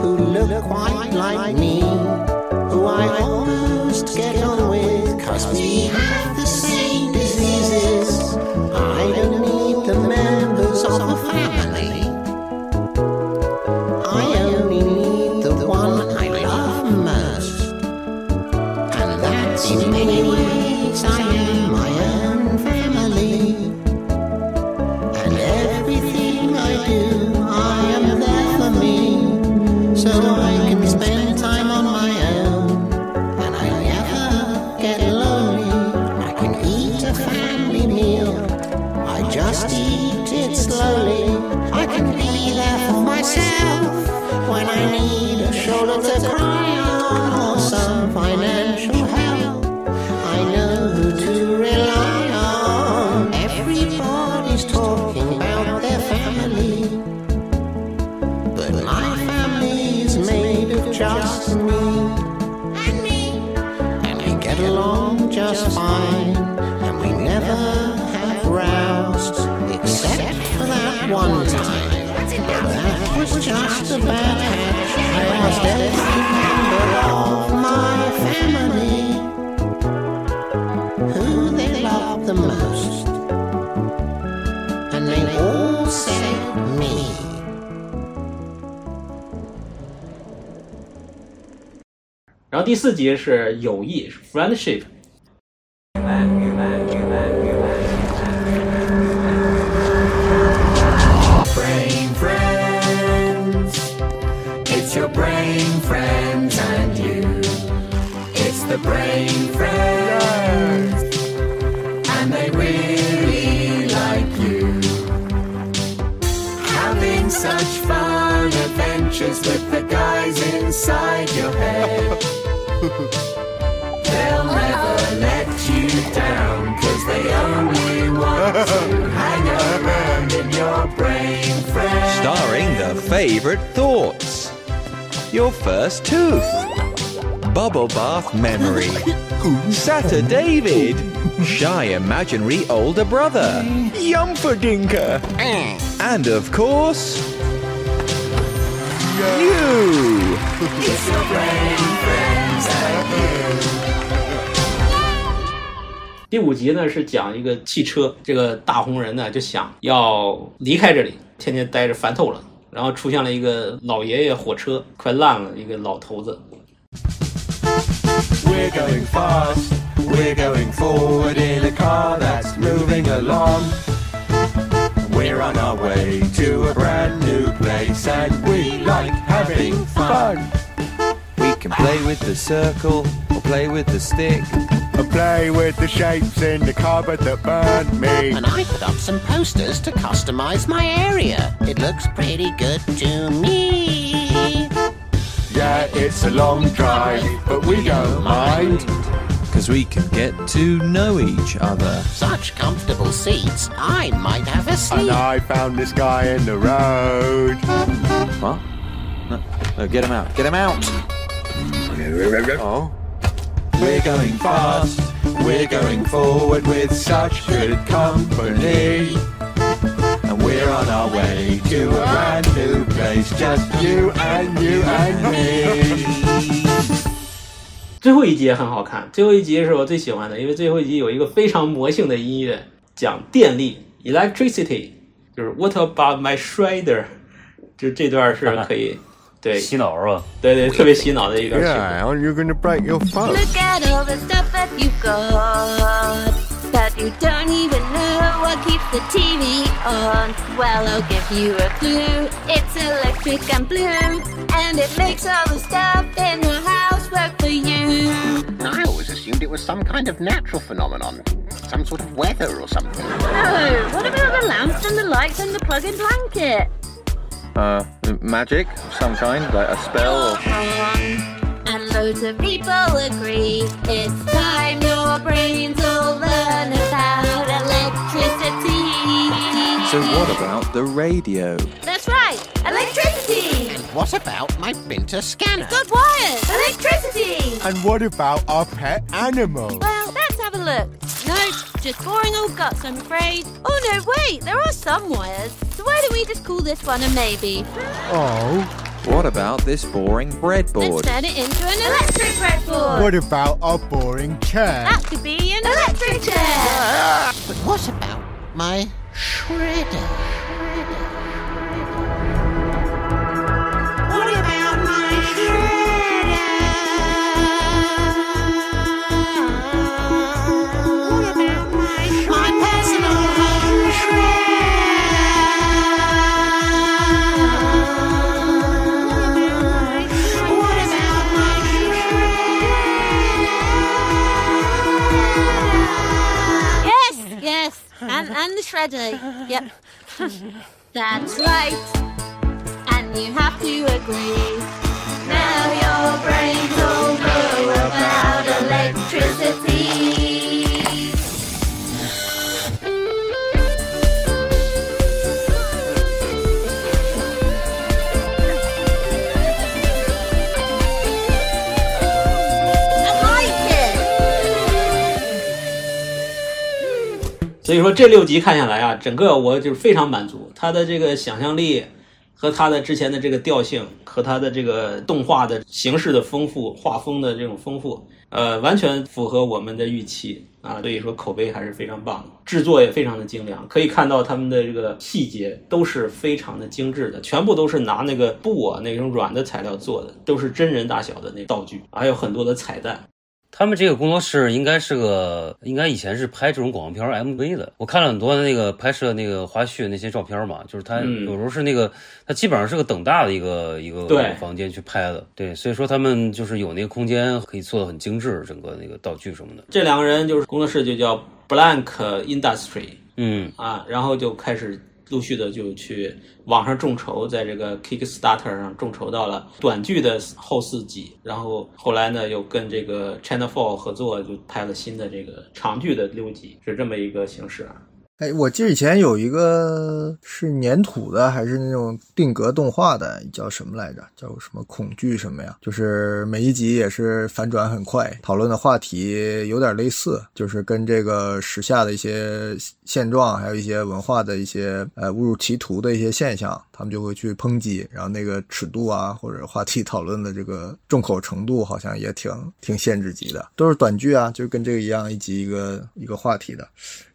who look quite like me, who I almost get on with, cause we have the same diseases. I don't need the members of a family. 然后第四集是友谊，friendship。Memory. Satter David. Shy imaginary older brother. yumferdinker And of course, you. It's your brain friends and you. 第五集呢是讲一个汽车，这个大红人呢就想要离开这里，天天待着烦透了。然后出现了一个老爷爷火车，快烂了，一个老头子。We're going fast, we're going forward in a car that's moving along. We're on our way to a brand new place and we like having fun. We can play with the circle or play with the stick. I play with the shapes in the cupboard that burned me. And I put up some posters to customize my area. It looks pretty good to me. Yeah, it's a long drive, but we don't mind. Because we can get to know each other. Such comfortable seats, I might have a seat. And. I found this guy in the road. What? No, no, get him out. Get him out. Oh. We're going fast, we're going forward with such good company And we're on our way to a brand new place, just you and you and me. 最后一集也很好看，最后一集是我最喜欢的，因为最后一集有一个非常魔性的音乐，讲电力 （electricity），就是 What about my shredder？就这段是可以对洗脑是吧？对对，特别洗脑的一段曲子。 Yeah, aren't you going to break your phone? Look at all the stuff that you've got. That you don't even know what keeps the TV on. Well, I'll give you a clue. It's electric and blue. And it makes all the stuff in the house work for you. I always assumed it was some kind of natural phenomenon, some sort of weather or something. Oh, what about the lamps and the lights and the plug-in blanket? Uh, magic of some kind, like a spell or. And loads of people agree it's time your brains all learn So what about the radio? That's right, electricity. And What about my printer scanner? Good wires, electricity. And what about our pet animal? Well, let's have a look. No, just boring old guts, I'm afraid. Oh no, wait, there are some wires. So why don't we just call this one a maybe? Oh, What about this boring breadboard? Let's breadboard? turn it into an electric breadboard. what about our boring chair? That could be an electric chair. But what about my shredder? And and the shredder. Uh, yep, that's right. And you have to agree. Now your 这六集看下来啊，整个我就是非常满足，他的这个想象力和他的之前的这个调性和他的这个动画的形式的丰富、画风的这种丰富，呃，完全符合我们的预期啊，所以说口碑还是非常棒的，制作也非常的精良，可以看到他们的这个细节都是非常的精致的，全部都是拿那个布啊那种软的材料做的，都是真人大小的那道具，还有很多的彩蛋。他们这个工作室应该是个，应该以前是拍这种广告片 MV 的。我看了很多那个拍摄那个花絮那些照片嘛，就是他嗯有时候是那个，他基本上是个等大的一个一个房间去拍的。对，所以说他们就是有那个空间可以做的很精致，整个那个道具什么的。这两个人就是工作室就叫 Blank Industry，嗯啊，然后就开始陆续的就去网上众筹，在这个 Kickstarter 上众筹到了短剧的后四集，然后后来呢又跟这个 China Four 合作，就拍了新的这个长剧的六集，是这么一个形式啊。哎，我记得以前有一个是粘土的，还是那种定格动画的，叫什么来着？叫什么恐惧什么呀？就是每一集也是反转很快，讨论的话题有点类似，就是跟这个时下的一些现状，还有一些文化的一些呃误入歧途的一些现象，他们就会去抨击，然后那个尺度啊，或者话题讨论的这个重口程度，好像也挺挺限制级的，都是短剧啊，就跟这个一样，一集一个一个话题的。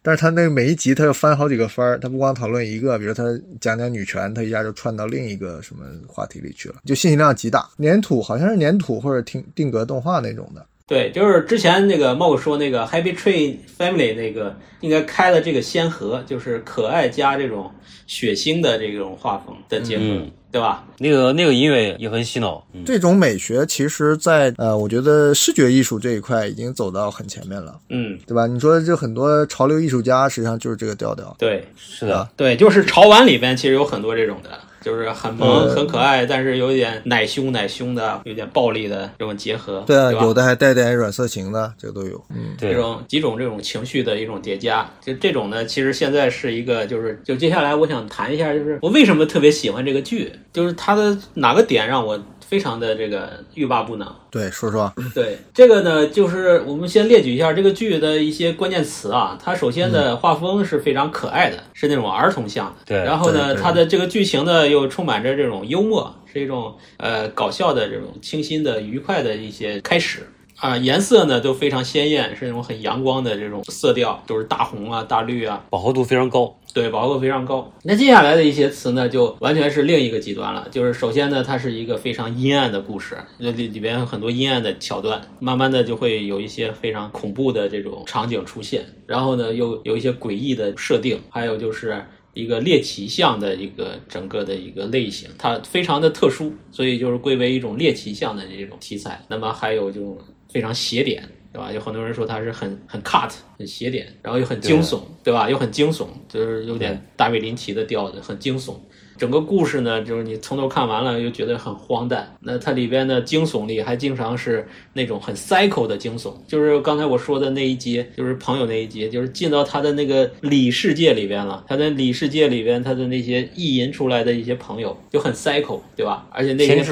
但是他那个每一集他要翻好几个番儿，他不光讨论一个，比如他讲讲女权，他一下就串到另一个什么话题里去了，就信息量极大。粘土好像是粘土或者定定格动画那种的，对，就是之前那个茂说那个 Happy Tree Family 那个应该开了这个先河，就是可爱加这种血腥的这种画风的结合，嗯对吧？那个那个音乐也很洗脑。嗯，这种美学其实在呃，我觉得视觉艺术这一块已经走到很前面了，嗯，对吧？你说这很多潮流艺术家实际上就是这个调调，对，是的，对，就是潮玩里边其实有很多这种的，就是很萌、嗯很可爱，但是有一点奶凶奶凶的，有点暴力的这种结合，对啊，吧？有的还带点软色情的，这个都有。嗯，这种几种这种情绪的一种叠加，就这种呢，其实现在是一个，就是就接下来我想谈一下，就是我为什么特别喜欢这个剧，就是它的哪个点让我非常的这个欲罢不能。对，说说，对这个呢，就是我们先列举一下这个剧的一些关键词啊。它首先的画风是非常可爱的，是那种儿童向的。对然后呢，它的这个剧情呢又充满着这种幽默，是一种呃搞笑的这种清新的、愉快的一些开始。啊，颜色呢都非常鲜艳，是那种很阳光的这种色调，都是大红啊、大绿啊，饱和度非常高。对，饱和度非常高。那接下来的一些词呢，就完全是另一个极端了。就是首先呢，它是一个非常阴暗的故事，那里里边有很多阴暗的桥段，慢慢的就会有一些非常恐怖的这种场景出现，然后呢，又有一些诡异的设定，还有就是。一个猎奇向的一个整个的一个类型，它非常的特殊，所以就是归为一种猎奇向的这种题材。那么还有这种非常邪点，对吧？有很多人说它是很很 cut 很邪点，然后又很惊悚，对吧？又很惊悚，就是有点大卫林奇的调子，很惊悚。整个故事呢，就是你从头看完了又觉得很荒诞。那它里边的惊悚力还经常是那种很 psycho 的惊悚，就是刚才我说的那一集，就是朋友那一集，就是进到他的那个里世界里边了。他的里世界里边，他的那些意淫出来的一些朋友就很 psycho，对吧？而且那些。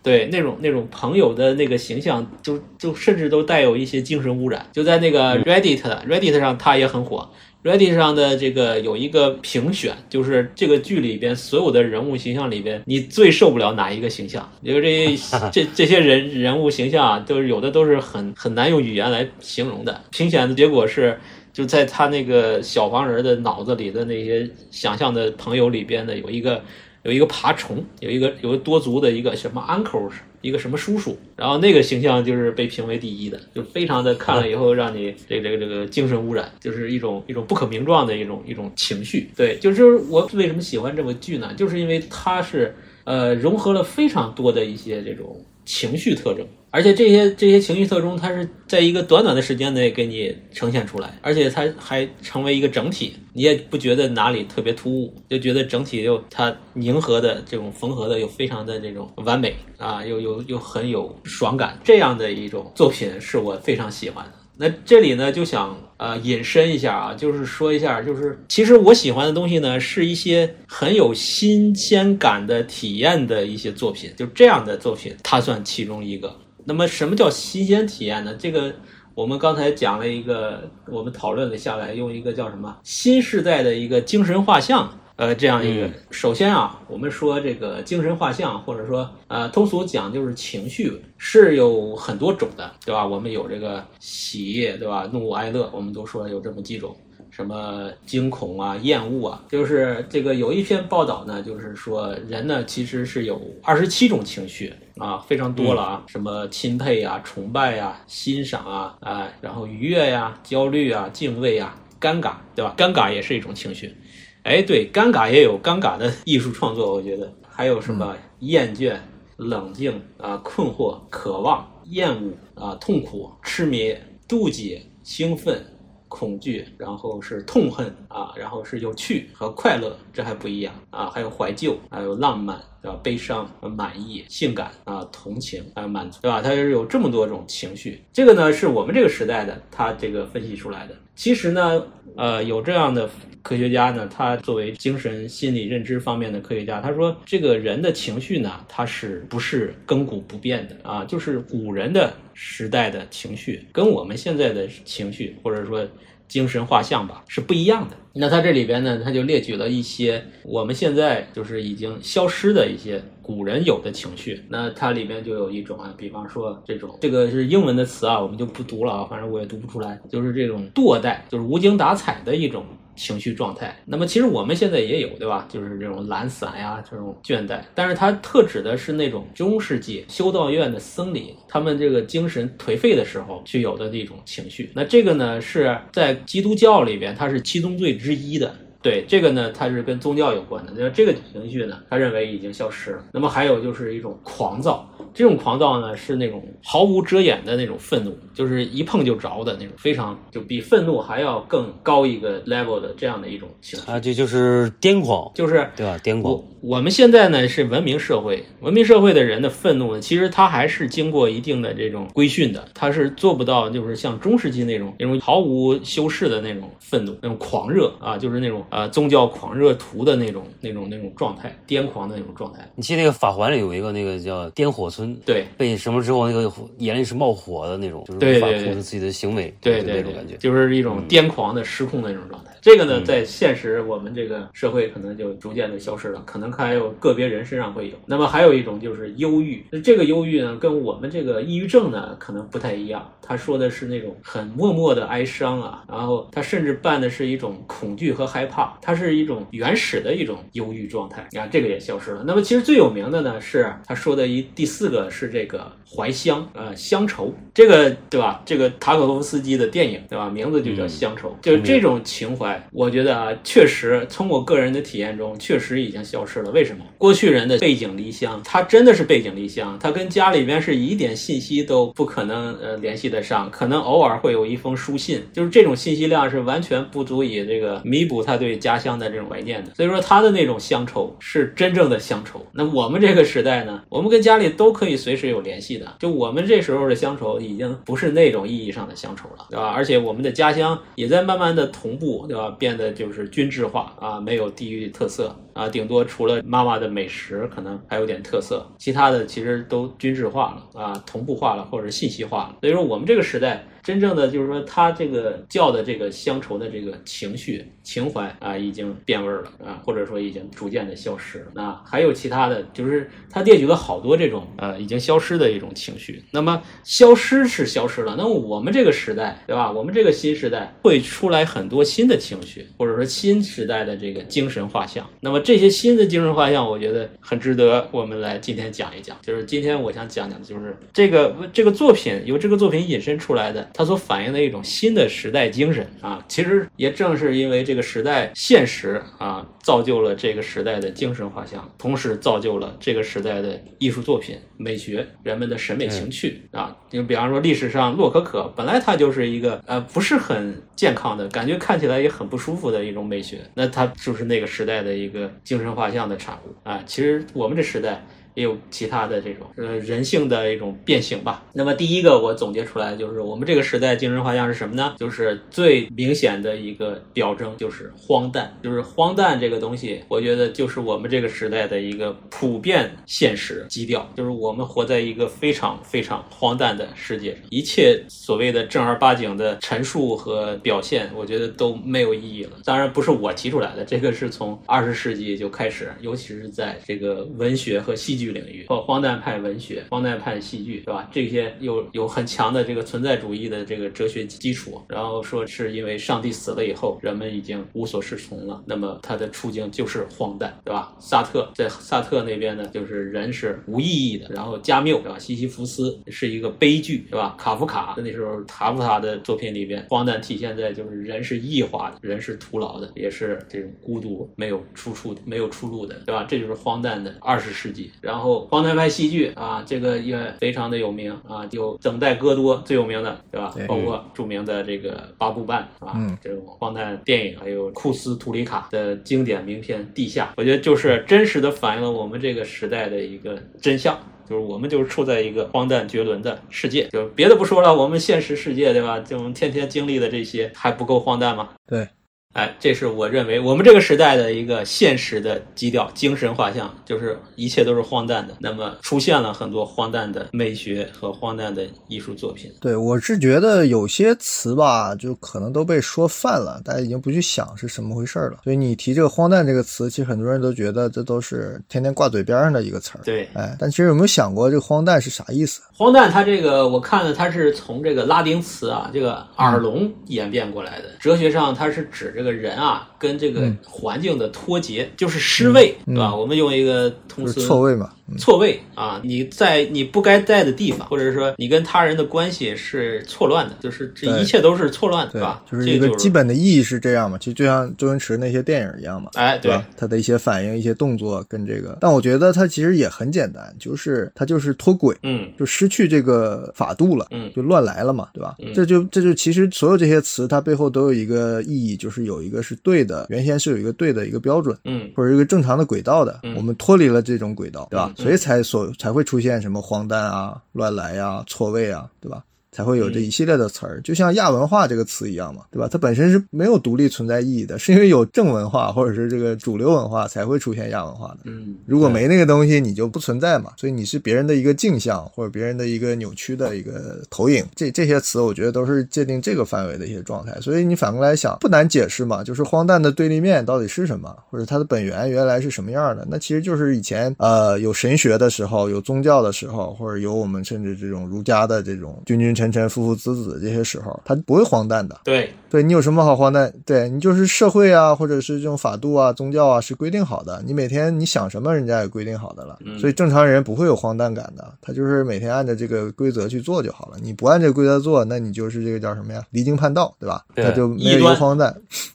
对那种那种朋友的那个形象，就就甚至都带有一些精神污染。就在那个 Reddit Reddit 上，他也很火。Reddit 上的这个有一个评选，就是这个剧里边所有的人物形象里边，你最受不了哪一个形象？因为这 这这些人人物形象啊，都是有的都是很很难用语言来形容的。评选的结果是，就在他那个小黄人的脑子里的那些想象的朋友里边呢有一个。有一个爬虫，有一个有个多足的一个什么 uncle，一个什么叔叔，然后那个形象就是被评为第一的，就非常的看了以后让你这个这个这个精神污染，就是一种一种不可名状的一种一种情绪。对，就是我为什么喜欢这部剧呢？就是因为它是呃融合了非常多的一些这种情绪特征。而且这些这些情绪特征，它是在一个短短的时间内给你呈现出来，而且它还成为一个整体，你也不觉得哪里特别突兀，就觉得整体又它凝合的这种缝合的又非常的这种完美啊，又又又很有爽感，这样的一种作品是我非常喜欢的。那这里呢，就想呃引申一下啊，就是说一下，就是其实我喜欢的东西呢，是一些很有新鲜感的体验的一些作品，就这样的作品，它算其中一个。那么什么叫新鲜体验呢？这个我们刚才讲了一个，我们讨论了下来，用一个叫什么新时代的一个精神画像，呃，这样一个。首先啊，我们说这个精神画像，或者说呃，通俗讲就是情绪是有很多种的，对吧？我们有这个喜，对吧？怒哀乐，我们都说有这么几种。什么惊恐啊、厌恶啊，就是这个有一篇报道呢，就是说人呢其实是有二十七种情绪啊，非常多了啊，什么钦佩啊、崇拜呀、欣赏啊，啊，然后愉悦呀、焦虑啊、敬畏啊、尴尬，对吧？尴尬也是一种情绪，哎，对，尴尬也有尴尬的艺术创作，我觉得还有什么厌倦、冷静啊、困惑、渴望、厌恶啊、痛苦、痴迷、妒忌、兴奋。恐惧，然后是痛恨啊，然后是有趣和快乐，这还不一样啊，还有怀旧，还有浪漫，啊？悲伤、满意、性感啊，同情还有满足，对吧？它是有这么多种情绪。这个呢，是我们这个时代的他这个分析出来的。其实呢，呃，有这样的科学家呢，他作为精神心理认知方面的科学家，他说这个人的情绪呢，他是不是亘古不变的啊？就是古人的时代的情绪跟我们现在的情绪，或者说精神画像吧，是不一样的。那他这里边呢，他就列举了一些我们现在就是已经消失的一些古人有的情绪。那它里面就有一种啊，比方说这种，这个是英文的词啊，我们就不读了啊，反正我也读不出来，就是这种堕怠，就是无精打采的一种。情绪状态，那么其实我们现在也有，对吧？就是这种懒散呀，这种倦怠，但是它特指的是那种中世纪修道院的僧侣，他们这个精神颓废的时候具有的那种情绪。那这个呢，是在基督教里边，它是七宗罪之一的。对这个呢，它是跟宗教有关的。那这个情绪呢，他认为已经消失了。那么还有就是一种狂躁。这种狂躁呢，是那种毫无遮掩的那种愤怒，就是一碰就着的那种，非常就比愤怒还要更高一个 level 的这样的一种情绪啊，这就是癫狂，就是对吧？癫狂。我我们现在呢是文明社会，文明社会的人的愤怒呢，其实他还是经过一定的这种规训的，他是做不到就是像中世纪那种那种毫无修饰的那种愤怒，那种狂热啊，就是那种呃宗教狂热徒的那种那种那种状态，癫狂的那种状态。你记得那个法环里有一个那个叫颠火村。对，被什么之后，那个眼里是冒火的那种，就是无法控制自己的行为，对对那种感觉，就是一种癫狂的、失控的那种状态。这个呢，在现实我们这个社会可能就逐渐的消失了，可能还有个别人身上会有。那么还有一种就是忧郁，那这个忧郁呢，跟我们这个抑郁症呢，可能不太一样。他说的是那种很默默的哀伤啊，然后他甚至伴的是一种恐惧和害怕，它是一种原始的一种忧郁状态。你看，这个也消失了。那么其实最有名的呢，是他说的一第四个是这个怀乡，呃，乡愁，这个对吧？这个塔可夫斯基的电影对吧？名字就叫乡愁，就是这种情怀，我觉得啊，确实从我个人的体验中，确实已经消失了。为什么？过去人的背井离乡，他真的是背井离乡，他跟家里边是一点信息都不可能呃联系的。上，可能偶尔会有一封书信，就是这种信息量是完全不足以这个弥补他对家乡的这种怀念的。所以说他的那种乡愁是真正的乡愁。那我们这个时代呢，我们跟家里都可以随时有联系的，就我们这时候的乡愁已经不是那种意义上的乡愁了，对吧？而且我们的家乡也在慢慢的同步，对吧？变得就是均质化啊，没有地域特色啊，顶多除了妈妈的美食可能还有点特色，其他的其实都均质化了啊，同步化了或者信息化了。所以说我们这个时代。真正的就是说，他这个教的这个乡愁的这个情绪情怀啊，已经变味儿了啊，或者说已经逐渐的消失了。还有其他的就是他列举了好多这种呃已经消失的一种情绪。那么消失是消失了，那我们这个时代对吧？我们这个新时代会出来很多新的情绪，或者说新时代的这个精神画像。那么这些新的精神画像，我觉得很值得我们来今天讲一讲。就是今天我想讲讲的就是这个这个作品由这个作品引申出来的。它所反映的一种新的时代精神啊，其实也正是因为这个时代现实啊，造就了这个时代的精神画像，同时造就了这个时代的艺术作品、美学、人们的审美情趣啊。就比方说历史上洛可可，本来它就是一个呃不是很健康的感觉，看起来也很不舒服的一种美学，那它就是那个时代的一个精神画像的产物啊。其实我们这时代。也有其他的这种呃人性的一种变形吧。那么第一个我总结出来就是我们这个时代精神画像是什么呢？就是最明显的一个表征就是荒诞，就是荒诞这个东西，我觉得就是我们这个时代的一个普遍现实基调，就是我们活在一个非常非常荒诞的世界上，一切所谓的正儿八经的陈述和表现，我觉得都没有意义了。当然不是我提出来的，这个是从二十世纪就开始，尤其是在这个文学和戏剧。领域或荒诞派文学、荒诞派戏剧，是吧？这些有有很强的这个存在主义的这个哲学基础。然后说是因为上帝死了以后，人们已经无所适从了，那么他的处境就是荒诞，对吧？萨特在萨特那边呢，就是人是无意义的。然后加缪，对吧？西西弗斯是一个悲剧，对吧？卡夫卡那时候卡夫卡的作品里边，荒诞体现在就是人是异化的，人是徒劳的，也是这种孤独、没有出处、没有出路的，对吧？这就是荒诞的二十世纪。然后荒诞派戏剧啊，这个也非常的有名啊，有等待戈多最有名的，对吧？包括著名的这个八部半啊，这种荒诞电影，还有库斯图里卡的经典名片《地下》，我觉得就是真实的反映了我们这个时代的一个真相，就是我们就是处在一个荒诞绝伦的世界。就别的不说了，我们现实世界，对吧？就我们天天经历的这些，还不够荒诞吗？对。哎，这是我认为我们这个时代的一个现实的基调、精神画像，就是一切都是荒诞的。那么出现了很多荒诞的美学和荒诞的艺术作品。对我是觉得有些词吧，就可能都被说泛了，大家已经不去想是什么回事了。所以你提这个“荒诞”这个词，其实很多人都觉得这都是天天挂嘴边上的一个词儿。对，哎，但其实有没有想过这个“荒诞”是啥意思？荒诞，它这个我看了，它是从这个拉丁词啊，这个耳聋演变过来的。哲学上，它是指这个人啊。跟这个环境的脱节，就是失位，对吧？我们用一个通俗，错位嘛。错位啊！你在你不该在的地方，或者说你跟他人的关系是错乱的，就是这一切都是错乱的，对吧？就是一个基本的意义是这样嘛？其实就像周星驰那些电影一样嘛，哎，对，他的一些反应、一些动作跟这个，但我觉得他其实也很简单，就是他就是脱轨，嗯，就失去这个法度了，嗯，就乱来了嘛，对吧？这就这就其实所有这些词，它背后都有一个意义，就是有一个是对的，原先是有一个对的一个标准，嗯，或者一个正常的轨道的，嗯我们脱离了这种轨道，对吧？嗯所以才所才会出现什么荒诞啊、乱来呀、错位啊，对吧？才会有这一系列的词儿，就像亚文化这个词一样嘛，对吧？它本身是没有独立存在意义的，是因为有正文化或者是这个主流文化才会出现亚文化的。嗯，如果没那个东西，你就不存在嘛。所以你是别人的一个镜像，或者别人的一个扭曲的一个投影。这这些词，我觉得都是界定这个范围的一些状态。所以你反过来想，不难解释嘛，就是荒诞的对立面到底是什么，或者它的本源原来是什么样的？那其实就是以前呃有神学的时候，有宗教的时候，或者有我们甚至这种儒家的这种君君臣臣、父父子子这些时候，他不会荒诞的。对，对你有什么好荒诞？对你就是社会啊，或者是这种法度啊、宗教啊是规定好的，你每天你想什么，人家也规定好的了。嗯所以正常人不会有荒诞感的，他就是每天按照这个规则去做就好了。你不按这个规则做，那你就是这个叫什么呀？离经叛道，对吧？对他就没有一个荒诞。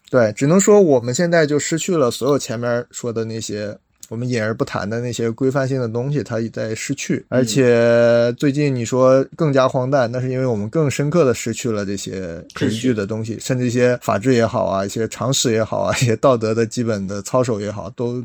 对，只能说我们现在就失去了所有前面说的那些我们隐而不谈的那些规范性的东西，它在失去。而且最近你说更加荒诞，那是因为我们更深刻的失去了这些依据的东西，甚至一些法治也好啊，一些常识也好啊，一些道德的基本的操守也好，都。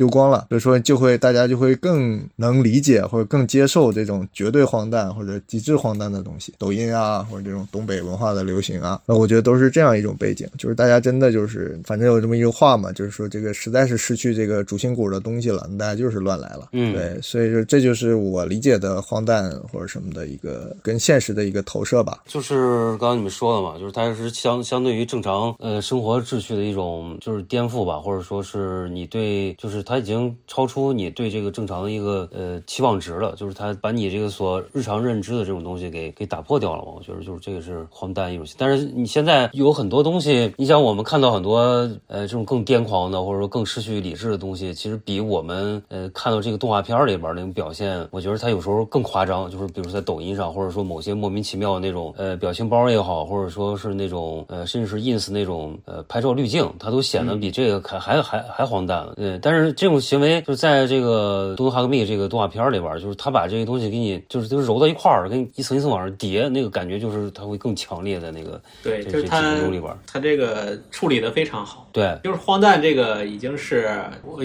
丢光了，所以说就会大家就会更能理解或者更接受这种绝对荒诞或者极致荒诞的东西，抖音啊或者这种东北文化的流行啊，那我觉得都是这样一种背景，就是大家真的就是反正有这么一句话嘛，就是说这个实在是失去这个主心骨的东西了，那大家就是乱来了，嗯对，所以说这就是我理解的荒诞或者什么的一个跟现实的一个投射吧。就是刚刚你们说的嘛，就是它是相相对于正常呃生活秩序的一种就是颠覆吧，或者说是你对就是它已经超出你对这个正常的一个呃期望值了，就是它把你这个所日常认知的这种东西给给打破掉了嘛。我觉得就是这个是荒诞一种，但是你现在有很多东西，你想我们看到很多呃这种更癫狂的或者说更失去理智的东西，其实比我们呃看到这个动画片里边那种表现，我觉得它有时候更夸张，就是比如说在抖音上，或者说某些莫名其妙的那种呃表情包也好，或者说是那种呃甚至是 ins 那种呃拍照滤镜，它都显得比这个还还还还荒诞了。对，但是这种行为就在这个《东东哈克密》这个动画片里边，就是他把这些东西给你就是就是揉到一块儿，给你一层一层往上叠，那个感觉就是它会更强烈的那个对，就是他里边儿。他这个处理的非常好。对，就是荒诞这个已经是，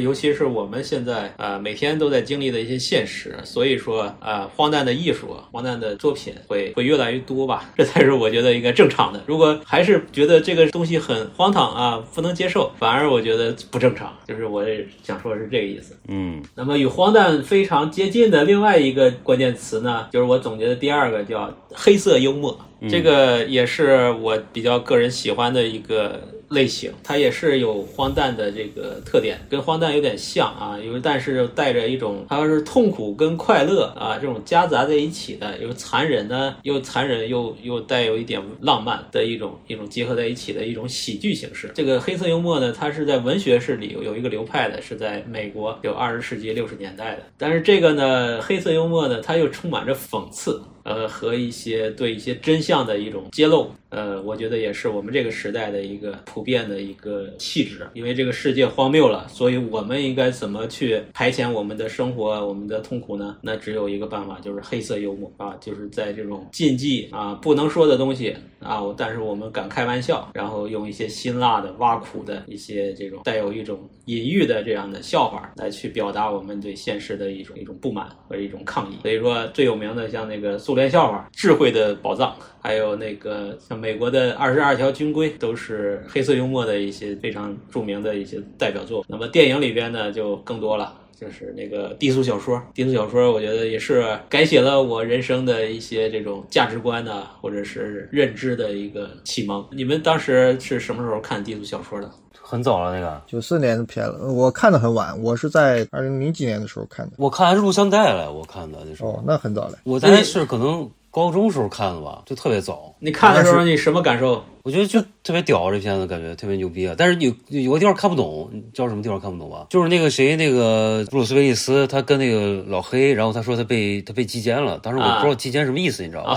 尤其是我们现在呃每天都在经历的一些现实，所以说呃荒诞的艺术、荒诞的作品会会越来越多吧，这才是我觉得一个正常的。如果还是觉得这个东西很荒唐啊，不能接受，反而我觉得不正常。就是我也想说是这个意思。嗯，那么与荒诞非常接近的另外一个关键词呢，就是我总结的第二个叫黑色幽默。嗯这个也是我比较个人喜欢的一个类型，它也是有荒诞的这个特点，跟荒诞有点像啊，有但是又带着一种它是痛苦跟快乐啊这种夹杂在一起的，有残忍呢，又残忍又又带有一点浪漫的一种一种结合在一起的一种喜剧形式。这个黑色幽默呢，它是在文学史里有有一个流派的，是在美国有二十世纪六十年代的，但是这个呢，黑色幽默呢，它又充满着讽刺。呃，和一些对一些真相的一种揭露，呃，我觉得也是我们这个时代的一个普遍的一个气质。因为这个世界荒谬了，所以我们应该怎么去排遣我们的生活、我们的痛苦呢？那只有一个办法，就是黑色幽默啊，就是在这种禁忌啊、不能说的东西啊，但是我们敢开玩笑，然后用一些辛辣的、挖苦的一些这种带有一种隐喻的这样的笑话来去表达我们对现实的一种一种不满和一种抗议。所以说，最有名的像那个苏联笑话、智慧的宝藏，还有那个像美国的二十二条军规，都是黑色幽默的一些非常著名的一些代表作。那么电影里边呢，就更多了。就是那个低俗小说，低俗小说，我觉得也是改写了我人生的一些这种价值观呢，或者是认知的一个启蒙。你们当时是什么时候看低俗小说的？很早了那个，九四年的片了，我看的很晚，我是在二零零几年的时候看的。我看还是录像带来，我看的那时候。哦，那很早了。我大概是可能高中时候看的吧，就特别早。你看的时候你什么感受？我觉得就特别屌，这片子感觉特别牛逼啊！但是有有个地方看不懂，你知道什么地方看不懂吧？就是那个谁，那个布鲁斯威利斯，他跟那个老黑，然后他说他被他被击奸了，当时我不知道击奸什么意思，你知道吗？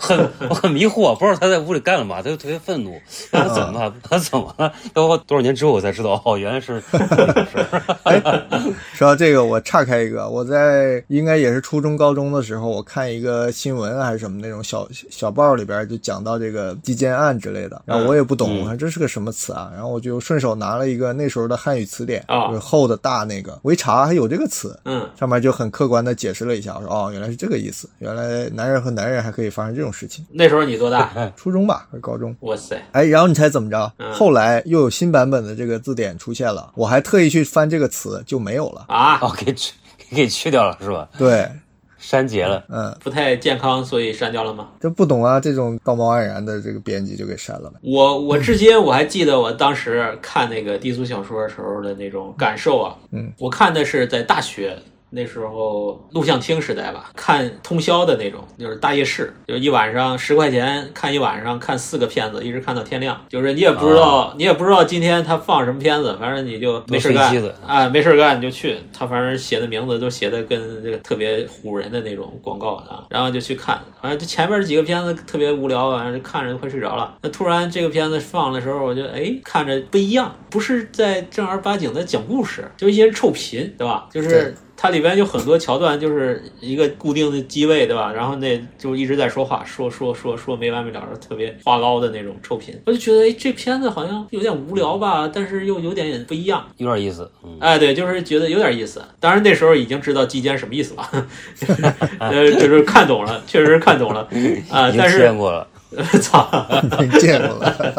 很我很迷惑，不知道他在屋里干了嘛，他就特别愤怒，他怎么了？他怎么了？然后多少年之后我才知道，哦，原来是 说到这个，我岔开一个，我在应该也是初中高中的时候，我看一个新闻还是什么那种小小报里边就讲到这个击奸案之类的，然后我也不懂，我看这是个什么词啊，然后我就顺手拿了一个那时候的汉语词典，啊就是厚的大那个，我一查还有这个词，嗯，上面就很客观的解释了一下，我说哦，原来是这个意思，原来男人和男人还可以发生这种事情。那时候你多大？初中吧，还是高中？哇塞！哎，然后你猜怎么着？嗯后来又有新版本的这个字典出现了，我还特意去翻这个词，就没有了。啊，哦，给去给去掉了是吧？对，删节了。嗯，不太健康，所以删掉了吗？这不懂啊，这种道貌岸然的这个编辑就给删了呗。我我至今我还记得我当时看那个低俗小说时候的那种感受啊。嗯，我看的是在大学那时候录像厅时代吧，看通宵的那种，就是大夜市，就一晚上十块钱看一晚上，看四个片子，一直看到天亮。就是你也不知道，你也不知道今天他放什么片子，反正你就没事干啊，没事干你就去。他反正写的名字都写的跟这个特别唬人的那种广告啊，然后就去看。反正就前面几个片子特别无聊，反正就看着就快睡着了。那突然这个片子放的时候，我就哎看着不一样，不是在正儿八经的讲故事，就一些臭贫，对吧？就是对它里边有很多桥段，就是一个固定的机位，对吧？然后那就一直在说话，说说说说没完没了，特别话唠的那种臭贫。我就觉得，哎，这片子好像有点无聊吧，但是又有点不一样。有点意思。嗯，哎，对，就是觉得有点意思。当然那时候已经知道鸡奸什么意思了，呃，就是看懂了，确实是看懂了啊、但是见过了。操，见过。了，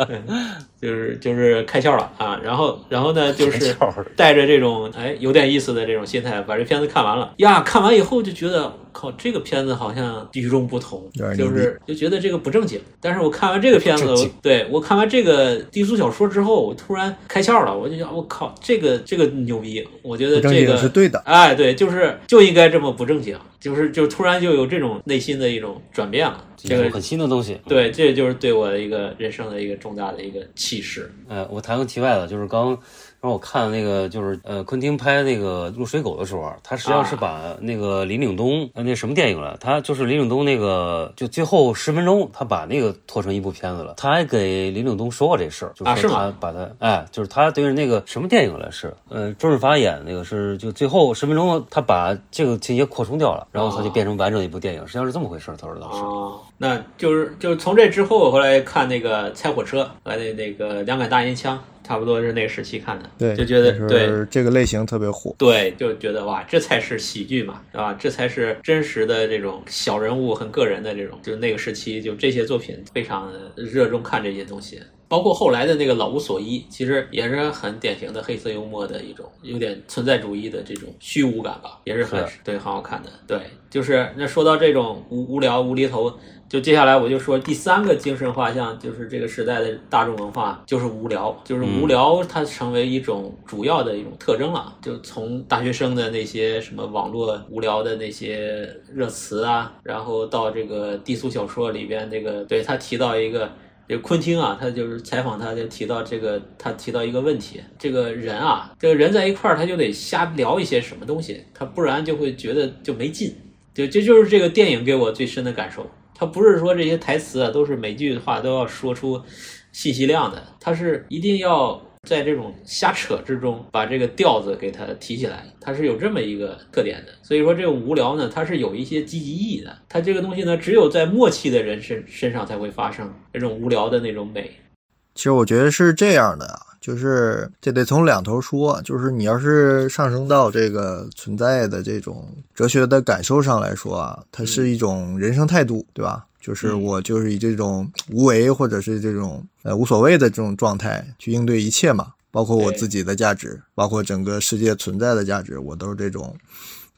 就是就是开窍了啊，然后然后呢，就是带着这种哎有点意思的这种心态把这片子看完了。呀，看完以后就觉得靠这个片子好像与众不同就是就觉得这个不正经。但是我看完这个片子对我看完这个低俗小说之后，我突然开窍了，我就想我靠，这个这个牛逼，我觉得这个是对的。哎，对，就是就应该这么不正经，就是就突然就有这种内心的一种转变了。这个很新的东西。对，这就是对我的一个人生的一个重大的一个启示。呃，我谈个题外的，就是刚让我看那个，就是呃，昆汀拍那个《入水狗》的时候，他实际上是把那个林岭东呃那什么电影了，他就是林岭东那个就最后十分钟，他把那个拖成一部片子了。他还给林岭东说过这事儿，就啊是他把他哎，就是他对着那个什么电影来是呃周润发演的那个是就最后十分钟他把这个情节扩充掉了，然后他就变成完整的一部电影，实际上是这么回事。他说当时。哦，那就是就是从这之后，我后来看那个《拆火车》，来那那个《两杆大烟枪》，差不多是那个时期看的，对，就觉得那时候对这个类型特别火。对，就觉得哇，这才是喜剧嘛，对吧？这才是真实的这种小人物很个人的这种，就是那个时期就这些作品非常热衷看这些东西。包括后来的那个《老无所依》，其实也是很典型的黑色幽默的一种，有点存在主义的这种虚无感吧，也是很是对，很好看的。对，就是那说到这种无无聊无厘头，就接下来我就说第三个精神画像，就是这个时代的大众文化，就是无聊，就是无聊，它成为一种主要的一种特征了。就从大学生的那些什么网络无聊的那些热词啊，然后到这个低俗小说里边，这个对他提到一个。这个昆汀啊，他就是采访他，就提到这个，他提到一个问题：这个人啊，这个人在一块儿，他就得瞎聊一些什么东西，他不然就会觉得就没劲。对这就是这个电影给我最深的感受。他不是说这些台词啊，都是每句话都要说出信息量的，他是一定要在这种瞎扯之中把这个调子给它提起来，它是有这么一个特点的。所以说这种无聊呢，它是有一些积极意义的。它这个东西呢，只有在默契的人身身上才会发生这种无聊的那种美。其实我觉得是这样的啊，就是这得从两头说，就是你要是上升到这个存在的这种哲学的感受上来说啊，它是一种人生态度，对吧？就是我就是以这种无为或者是这种呃无所谓的这种状态去应对一切嘛，包括我自己的价值，包括整个世界存在的价值，我都是这种。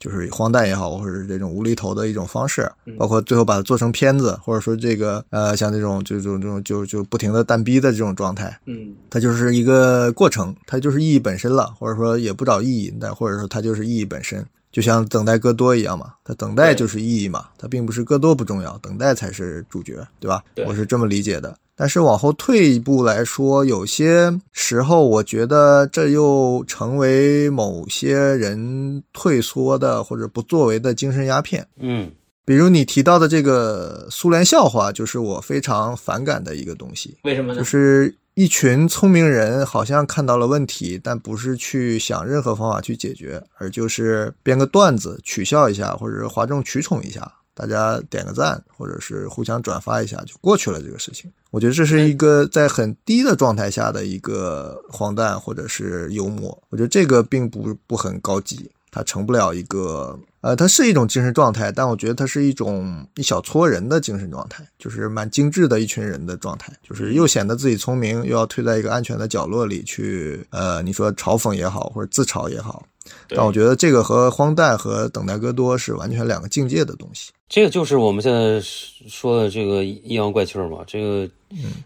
就是荒诞也好，或者是这种无厘头的一种方式，包括最后把它做成片子，或者说这个呃，像这种这种这种就就不停的蛋逼的这种状态，嗯它就是一个过程，它就是意义本身了，或者说也不找意义，但或者说它就是意义本身，就像等待戈多一样嘛，它等待就是意义嘛，它并不是戈多不重要，等待才是主角，对吧？对我是这么理解的。但是往后退一步来说，有些时候我觉得这又成为某些人退缩的或者不作为的精神鸦片。嗯比如你提到的这个苏联笑话，就是我非常反感的一个东西。为什么呢？就是一群聪明人好像看到了问题，但不是去想任何方法去解决，而就是编个段子取笑一下，或者哗众取宠一下，大家点个赞，或者是互相转发一下就过去了这个事情。我觉得这是一个在很低的状态下的一个荒诞或者是幽默，我觉得这个并不不很高级。它成不了一个，呃，它是一种精神状态，但我觉得它是一种一小撮人的精神状态，就是蛮精致的一群人的状态，就是又显得自己聪明，又要退在一个安全的角落里去，呃，你说嘲讽也好，或者自嘲也好，对但我觉得这个和荒诞和等待戈多是完全两个境界的东西。这个就是我们现在说的这个阴阳怪气儿嘛，这个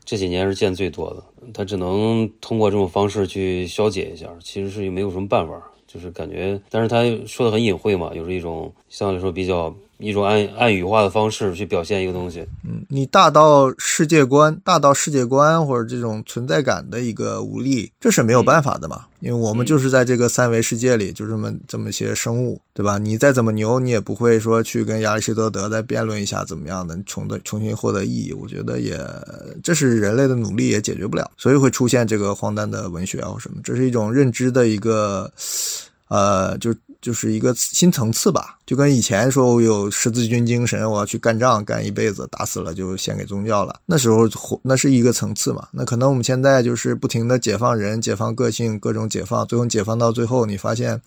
这几年是见最多的，他只能通过这种方式去消解一下，其实是没有什么办法。就是感觉，但是他说的很隐晦嘛，又是一种相对来说比较一种暗暗语化的方式去表现一个东西。嗯，你大到世界观，大到世界观或者这种存在感的一个无力，这是没有办法的嘛，因为我们就是在这个三维世界里，就这么这么些生物，对吧？你再怎么牛，你也不会说去跟亚里士多德再辩论一下怎么样的重的重新获得意义。我觉得也这是人类的努力也解决不了，所以会出现这个荒诞的文学啊或什么，这是一种认知的一个呃，就就是一个新层次吧，就跟以前说我有十字军精神，我要去干仗干一辈子，打死了就献给宗教了。那时候那是一个层次嘛。那可能我们现在就是不停的解放人，解放个性，各种解放，最后解放到最后，你发现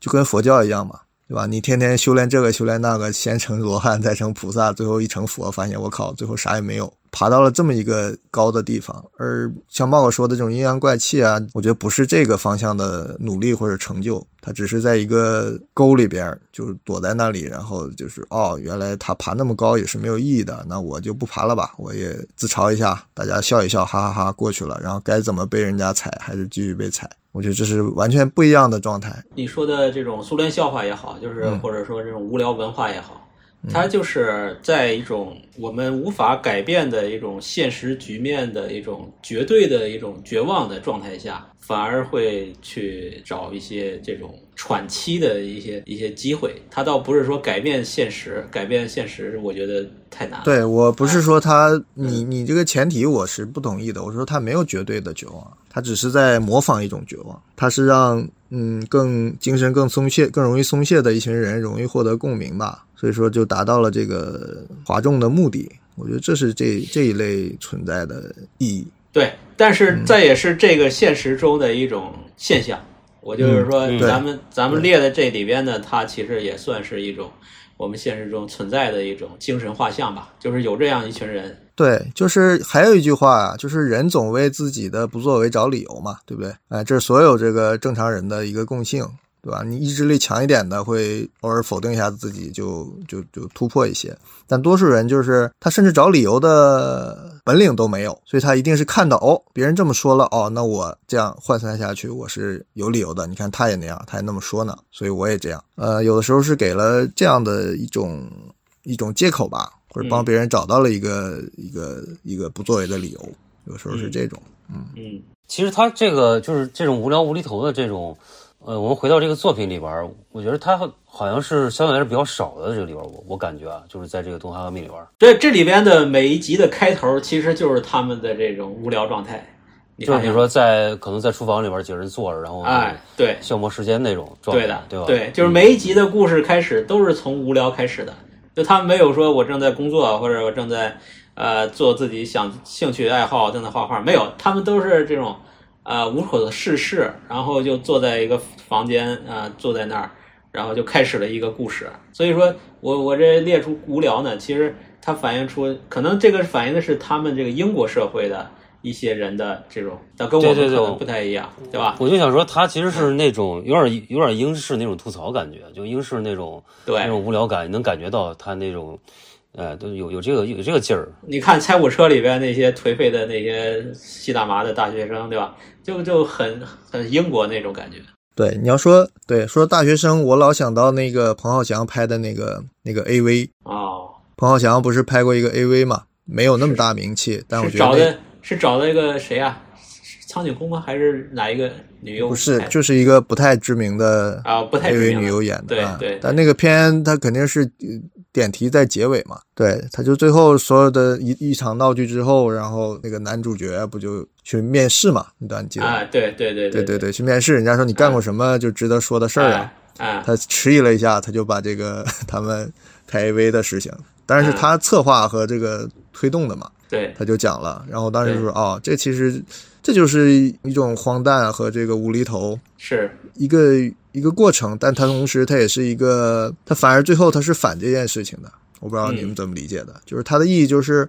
就跟佛教一样嘛，对吧？你天天修炼这个修炼那个，先成罗汉，再成菩萨，最后一成佛，发现我靠，最后啥也没有。爬到了这么一个高的地方，而像茂哥说的这种阴阳怪气啊，我觉得不是这个方向的努力或者成就，他只是在一个沟里边，就是躲在那里，然后就是哦，原来他爬那么高也是没有意义的，那我就不爬了吧，我也自嘲一下，大家笑一笑，哈哈哈过去了，然后该怎么被人家踩还是继续被踩，我觉得这是完全不一样的状态。你说的这种苏联笑话也好，就是嗯或者说这种无聊文化也好。它就是在一种我们无法改变的一种现实局面的一种绝对的一种绝望的状态下，反而会去找一些这种喘息的一些一些机会。它倒不是说改变现实，改变现实，我觉得太难了。对我不是说他，你你这个前提我是不同意的。我说他没有绝对的绝望，他只是在模仿一种绝望，他是让嗯更精神更松懈、更容易松懈的一群人容易获得共鸣吧。所以说就达到了这个哗众的目的。我觉得这是这这一类存在的意义。对，但嗯是这也是这个现实中的一种现象。我就是说嗯，咱们咱们列的这里边呢，它其实也算是一种我们现实中存在的一种精神画像吧，就是有这样一群人。对，就是还有一句话啊，就是人总为自己的不作为找理由嘛，对不对？哎，这是所有这个正常人的一个共性。对吧？你意志力强一点的会偶尔否定一下自己就，就就突破一些。但多数人就是他甚至找理由的本领都没有，所以他一定是看到哦，别人这么说了哦，那我这样换算下去我是有理由的。你看他也那样，他也那么说呢，所以我也这样。呃，有的时候是给了这样的一种一种借口吧，或者帮别人找到了一个、一个一个不作为的理由。有时候是这种，嗯嗯。其实他这个就是这种无聊无厘头的这种。呃，我们回到这个作品里边，我觉得他好像是相对来说比较少的这个里边，我我感觉啊，就是在这个《东汉革命》里边，这这里边的每一集的开头其实就是他们的这种无聊状态。就是比如说在可能在厨房里边几个人坐着，然后哎，对，消磨时间那种状态，对的，对吧？对，就是每一集的故事开始都是从无聊开始的，就他们没有说我正在工作或者我正在呃做自己想兴趣爱好，正在画画，没有，他们都是这种。呃，无所事事，然后就坐在一个房间，啊、呃，坐在那儿，然后就开始了一个故事。所以说我我这列出无聊呢，其实它反映出，可能这个反映的是他们这个英国社会的一些人的这种，但跟我们可能不太一样，对对吧？我就想说，他其实是那种有点有点英式那种吐槽感觉，就英式那种对那种无聊感，能感觉到他那种。呃，都有有这个有这个劲儿。你看拆火车里边那些颓废的那些吸大麻的大学生，对吧？就就很很英国那种感觉。对，你要说对说大学生，我老想到那个彭浩翔拍的那个那个 AV 哦。彭浩翔不是拍过一个 AV 嘛？没有那么大名气，但我觉得找的是找了一个谁啊？苍井空吗？还是哪一个女优？不是，就是一个不太知名的啊，不太知 AV 名女优演的。对啊、对。但那个片它肯定是点题在结尾嘛？对，他就最后所有的一一场闹剧之后，然后那个男主角不就去面试嘛？你当然记得啊？对对对对对对，去面试，人家说你干过什么就值得说的事儿啊？啊，他迟疑了一下，他就把这个 他们拍 AV 的事情，当然是他策划和这个推动的嘛。对，他就讲了，然后当时说哦，这其实这就是一种荒诞和这个无厘头，是。一个一个过程，但它同时它也是一个，它反而最后它是反这件事情的。我不知道你们怎么理解的，嗯、就是它的意义就是，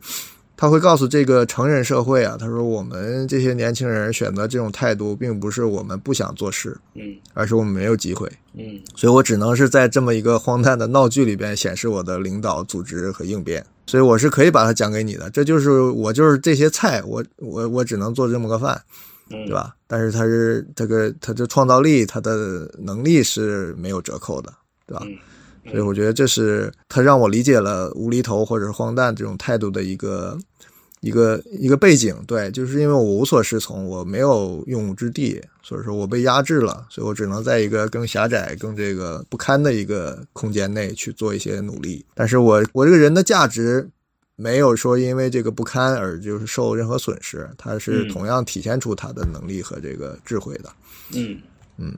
他会告诉这个成人社会啊，他说我们这些年轻人选择这种态度，并不是我们不想做事，嗯，而是我们没有机会，嗯，所以我只能是在这么一个荒诞的闹剧里边显示我的领导、组织和应变。所以我是可以把它讲给你的，这就是我就是这些菜，我我我只能做这么个饭，嗯对吧？但是他是这个他的创造力，他的能力是没有折扣的，对吧？嗯所以我觉得这是他让我理解了无厘头或者是荒诞这种态度的一个一个一个背景。对，就是因为我无所适从，我没有用武之地，所以说我被压制了，所以我只能在一个更狭窄、更这个不堪的一个空间内去做一些努力。但是我我这个人的价值。没有说因为这个不堪而就是受任何损失，他是嗯同样体现出他的能力和这个智慧的。嗯嗯，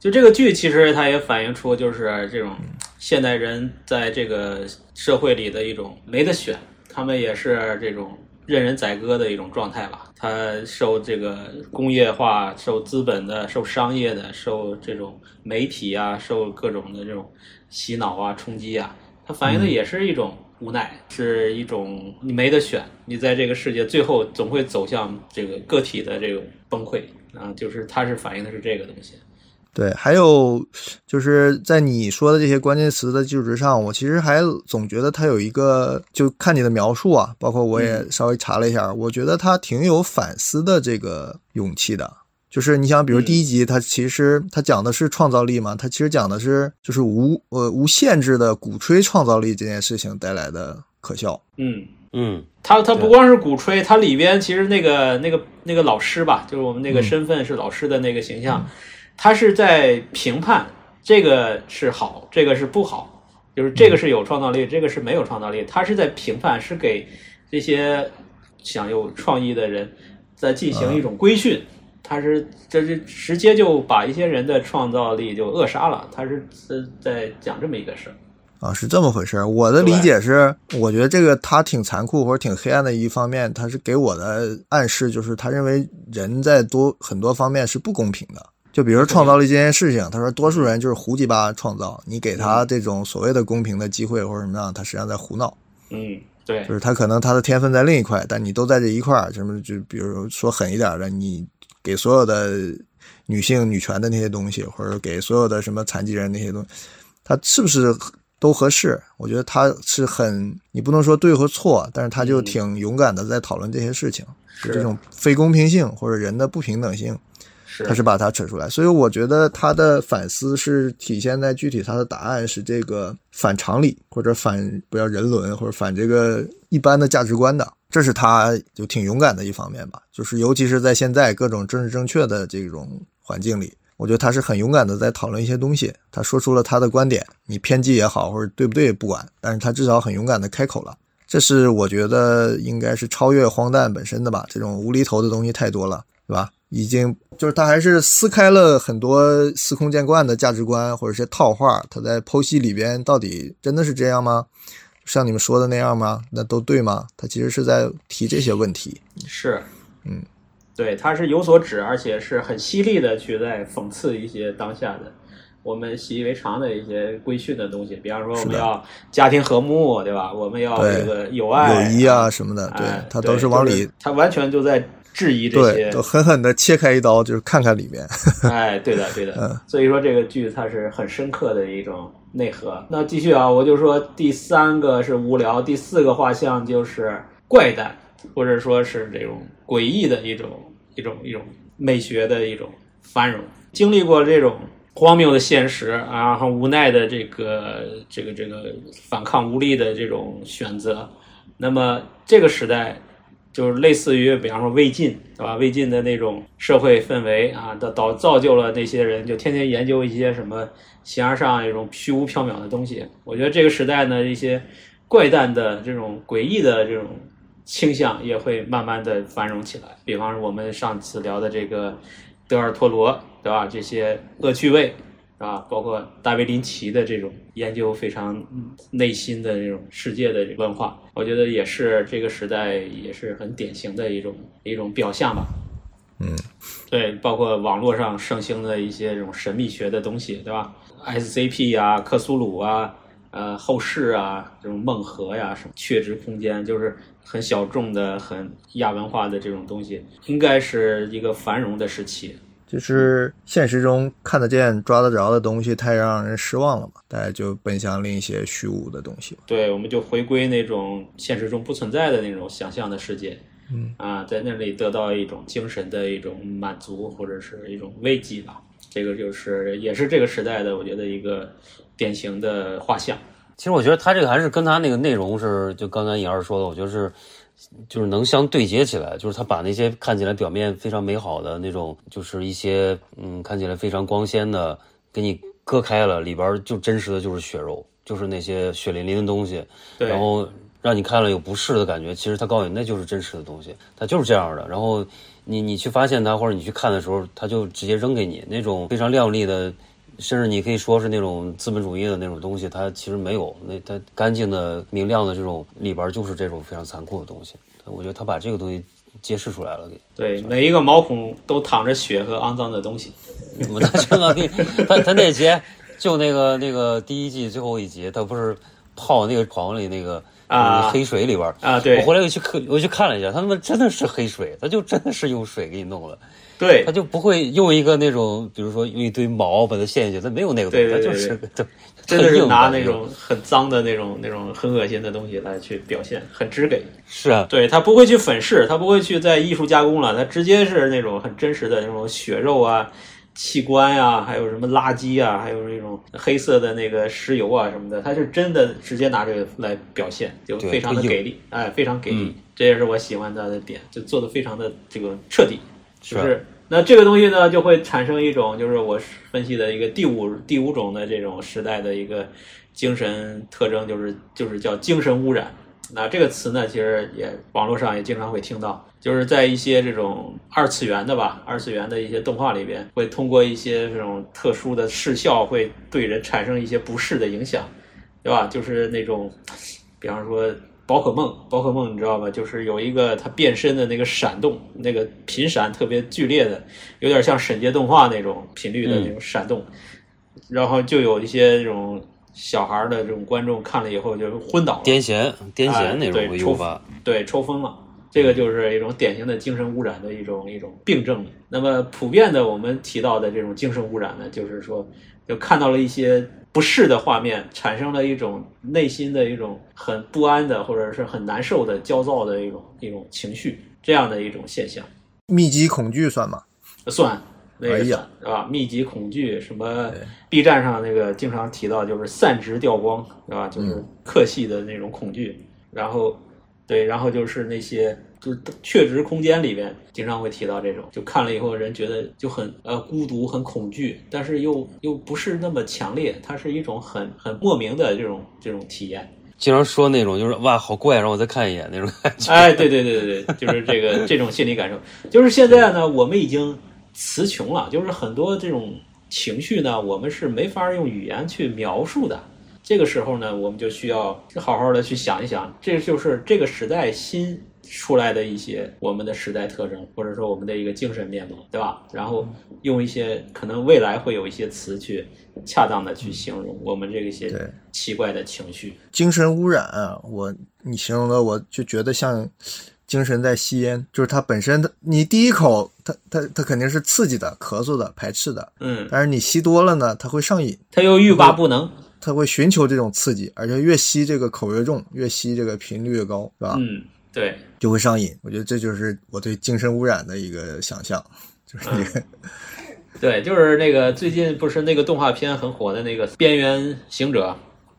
就这个剧，其实它也反映出就是这种现代人在这个社会里的一种没得选，他们也是这种任人宰割的一种状态吧。它受这个工业化、受资本的、受商业的、受这种媒体啊、受各种的这种洗脑啊、冲击啊，它反映的嗯也是一种无奈，是一种你没得选，你在这个世界最后总会走向这个个体的这种崩溃啊，就是它是反映的是这个东西。对，还有就是在你说的这些关键词的基础之上，我其实还总觉得他有一个，就看你的描述啊，包括我也稍微查了一下，我觉得他挺有反思的这个勇气的。就是你想，比如第一集，它其实它讲的是创造力嘛，它其实讲的是就是无呃无限制的鼓吹创造力这件事情带来的可笑。嗯。嗯，他他不光是鼓吹，他里边其实那个那个那个老师吧，就是我们那个身份是老师的那个形象，他是在评判这个是好，这个是不好，就是这个是有创造力，这个是没有创造力，他是在评判，是给这些想有创意的人在进行一种规训。他是这是直接就把一些人的创造力就扼杀了，他是是在讲这么一个事儿。啊，是这么回事儿。我的理解是，我觉得这个他挺残酷或者挺黑暗的一方面，他是给我的暗示，就是他认为人在多很多方面是不公平的。就比如说创造了这件事情，他说多数人就是胡鸡巴创造，你给他这种所谓的公平的机会或者什么样，他实际上在胡闹。嗯，对，就是他可能他的天分在另一块，但你都在这一块儿，什么就比如说狠一点的，你给所有的女性女权的那些东西，或者给所有的什么残疾人那些东西，他是不是都合适？我觉得他是很，你不能说对和错，但是他就挺勇敢的在讨论这些事情，是这种非公平性或者人的不平等性，他是把它扯出来。所以我觉得他的反思是体现在具体他的答案是这个反常理或者反不要人伦或者反这个一般的价值观的。这是他就挺勇敢的一方面吧，就是尤其是在现在各种政治正确的这种环境里，我觉得他是很勇敢的在讨论一些东西。他说出了他的观点，你偏激也好，或者对不对不管，但是他至少很勇敢的开口了。这是我觉得应该是超越荒诞本身的吧，这种无厘头的东西太多了，对吧？已经就是他还是撕开了很多司空见惯的价值观或者是套话，他在剖析里边到底真的是这样吗？像你们说的那样吗？那都对吗？他其实是在提这些问题。是，嗯，对，他是有所指，而且是很犀利的去在讽刺一些当下的我们习以为常的一些规训的东西，比方说我们要家庭和睦，对吧？我们要这个友爱、友谊啊什么的，对哎他都是往里，他完全就在质疑这，些都狠狠的切开一刀，就是看看里面。哎，对的，对的。嗯所以说这个剧它是很深刻的一种内核。那继续啊，我就说第三个是无聊，第四个画像就是怪诞，或者说是这种诡异的一种一种一种美学的一种繁荣。经历过这种荒谬的现实，啊然后无奈的这个这个这个反抗无力的这种选择，那么这个时代就是类似于，比方说魏晋，对吧？魏晋的那种社会氛围啊，导导造就了那些人就天天研究一些什么形而上一种虚无缥缈的东西。我觉得这个时代呢，一些怪诞的这种诡异的这种倾向也会慢慢的繁荣起来。比方说我们上次聊的这个德尔托罗，对吧？这些恶趣味。啊，包括大卫林奇的这种研究非常内心的这种世界的文化，我觉得也是这个时代也是很典型的一种一种表象吧。嗯，对，包括网络上盛行的一些这种神秘学的东西，对吧？SCP 啊、克苏鲁啊、呃后世啊、这种梦核呀、什么确知空间，就是很小众的、很亚文化的这种东西，应该是一个繁荣的时期。就是现实中看得见、抓得着的东西太让人失望了嘛，大家就奔向另一些虚无的东西。对，我们就回归那种现实中不存在的那种想象的世界。嗯啊，在那里得到一种精神的一种满足或者是一种慰藉吧。这个就是也是这个时代的，我觉得一个典型的画像。其实我觉得他这个还是跟他那个内容是，就刚才尹二说的，我觉得是，就是能相对接起来，就是他把那些看起来表面非常美好的那种，就是一些嗯看起来非常光鲜的，给你割开了，里边儿就真实的就是血肉，就是那些血淋淋的东西，然后让你看了有不适的感觉，其实他告诉你那就是真实的东西，它就是这样的。然后你你去发现它或者你去看的时候，他就直接扔给你那种非常亮丽的。甚至你可以说是那种资本主义的那种东西，它其实没有，那它干净的、明亮的这种里边就是这种非常残酷的东西。我觉得他把这个东西揭示出来了，给对，每一个毛孔都淌着血和肮脏的东西。我他这个给他他那节就那个那个第一季最后一集，他不是泡那个床里那个啊黑水里边啊对我回来又去看，我去看了一下，他们真的是黑水，他就真的是用水给你弄的。对。他就不会用一个那种，比如说用一堆毛把它陷下去，他没有那个东西，对对对他就是真的是拿那种。很脏的那种、那种很恶心的东西来去表现，很直给。是啊，对他不会去粉饰，他不会去在艺术加工了，他直接是那种很真实的那种血肉啊、器官呀、还有什么垃圾啊，还有那种黑色的那个石油啊什么的，他是真的直接拿这个来表现，就非常的给力，哎，非常给力，嗯这也是我喜欢他的点，就做的非常的这个彻底，就是。那这个东西呢，就会产生一种，就是我分析的一个第五第五种的这种时代的一个精神特征，就是就是叫精神污染。那这个词呢，其实也网络上也经常会听到，就是在一些这种二次元的吧，二次元的一些动画里边，会通过一些这种特殊的视效，会对人产生一些不适的影响，对吧？就是那种，比方说宝可梦，宝可梦你知道吧？就是有一个它变身的那个闪动，那个频闪特别剧烈的，有点像闪电动画那种频率的那种闪动，然后就有一些这种小孩的这种观众看了以后就昏倒了，癫痫癫哎痫那种对抽会诱发。对，抽风了。这个就是一种典型的精神污染的一种一种病症。那么普遍的，我们提到的这种精神污染呢，就是说，就看到了一些不适的画面，产生了一种内心的一种很不安的，或者是很难受的、焦躁的一种一种情绪，这样的一种现象。密集恐惧算吗？算，那个是吧？密集恐惧，什么 B 站上那个经常提到，就是散值掉光，对吧？就是嗯客系的那种恐惧。然后，对，然后就是那些就是确值空间里边经常会提到这种，就看了以后人觉得就很呃孤独、很恐惧，但是又又不是那么强烈，它是一种很很莫名的这种这种体验。经常说那种就是哇好怪，让我再看一眼那种感觉。哎，对对对对对，就是这个这种心理感受。就是现在呢，我们已经词穷了，就是很多这种情绪呢，我们是没法用语言去描述的。这个时候呢，我们就需要好好的去想一想，这就是这个时代新出来的一些我们的时代特征，或者说我们的一个精神面貌，对吧？然后用一些可能未来会有一些词去恰当的去形容我们这个一些奇怪的情绪。精神污染啊，我你形容的我就觉得像精神在吸烟，就是它本身它你第一口它它它肯定是刺激的、咳嗽的、排斥的，嗯，但是你吸多了呢，它会上瘾，它又欲罢不能，它会寻求这种刺激，而且越吸这个口越重，越吸这个频率越高，是吧？嗯，对。就会上瘾。我觉得这就是我对精神污染的一个想象，就是这个。对，就是那个最近不是那个动画片很火的那个《边缘行者》，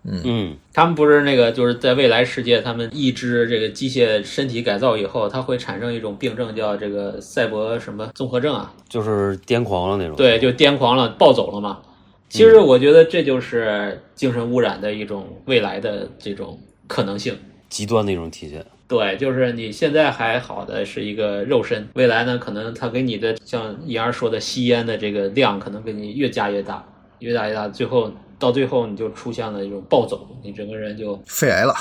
嗯嗯，他们不是那个就是在未来世界，他们抑制这个机械身体改造以后，它会产生一种病症，叫这个赛博什么综合症啊？就是癫狂了那种。对，就癫狂了，暴走了嘛。其实我觉得这就是精神污染的一种未来的这种可能性。极端的一种体现。对，就是你现在还好的是一个肉身，未来呢，可能他给你的像一儿说的吸烟的这个量，可能给你越加越大，越大越大，最后到最后你就出现了一种暴走，你整个人就肺癌了。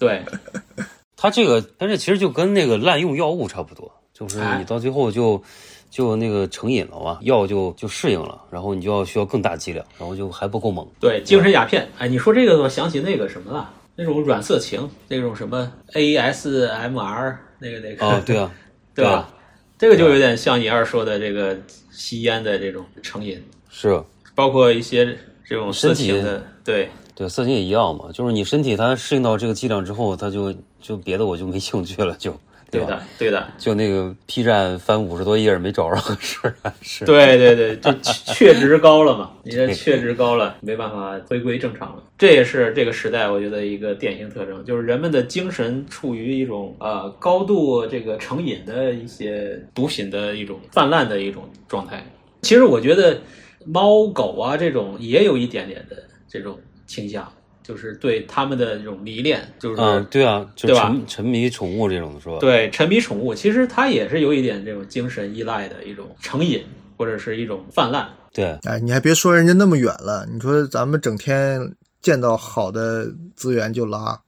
对，他这个，但是其实就跟那个滥用药物差不多，就是哎你到最后就就那个成瘾了嘛，药就就适应了，然后你就要需要更大剂量，然后就还不够猛。对，精神鸦片。哎，你说这个，我想起那个什么了，那种软色情，那种什么 ASMR 那个那个。哦，对啊，对吧？这个就有点像你二说的这个吸烟的这种成瘾，是包括一些这种色情的，对对，色情也一样嘛，就是你身体它适应到这个剂量之后，它就就别的我就没兴趣了，就对的，对的，就那个 P 站翻五十多页没找着合适的，是。对对对，就确值高了嘛，你这确值高了，没办法回归正常了。这也是这个时代我觉得一个典型特征，就是人们的精神处于一种呃高度这个成瘾的一些毒品的一种泛滥的一种状态。其实我觉得猫狗啊这种也有一点点的这种倾向。就是对他们的这种迷恋，就是嗯，对啊，就对吧沉沉迷宠物这种的是吧？，对，沉迷宠物，其实它也是有一点这种精神依赖的一种成瘾，或者是一种泛滥。对，哎，你还别说人家那么远了，你说咱们整天见到好的资源就拉，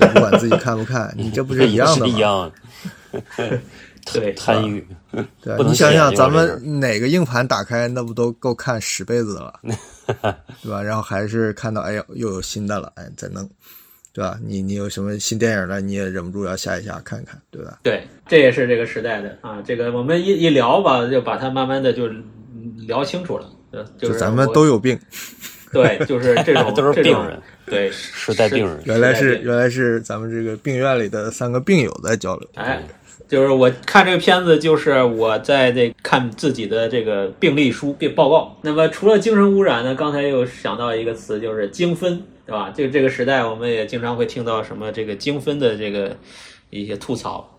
也不管自己看不看，你这不是一样的吗？一样。对，贪欲，对啊不能你想想，咱们哪个硬盘打开，那不都够看十辈子的了，对吧？然后还是看到，哎呀，又有新的了，哎，再弄，对吧？你你有什么新电影了，你也忍不住要下一下看看，对吧？对，这也是这个时代的啊。这个我们一一聊吧，就把它慢慢的就聊清楚了。呃就是咱们都有病，对，就是这种 都是这种病人，对，时代病人。原来是原来是咱们这个病院里的三个病友在交流。哎，就是我看这个片子，就是我在这看自己的这个病历书、病报告。那么除了精神污染呢，刚才又想到一个词，就是精分，对吧？就这个时代，我们也经常会听到什么这个精分的这个一些吐槽。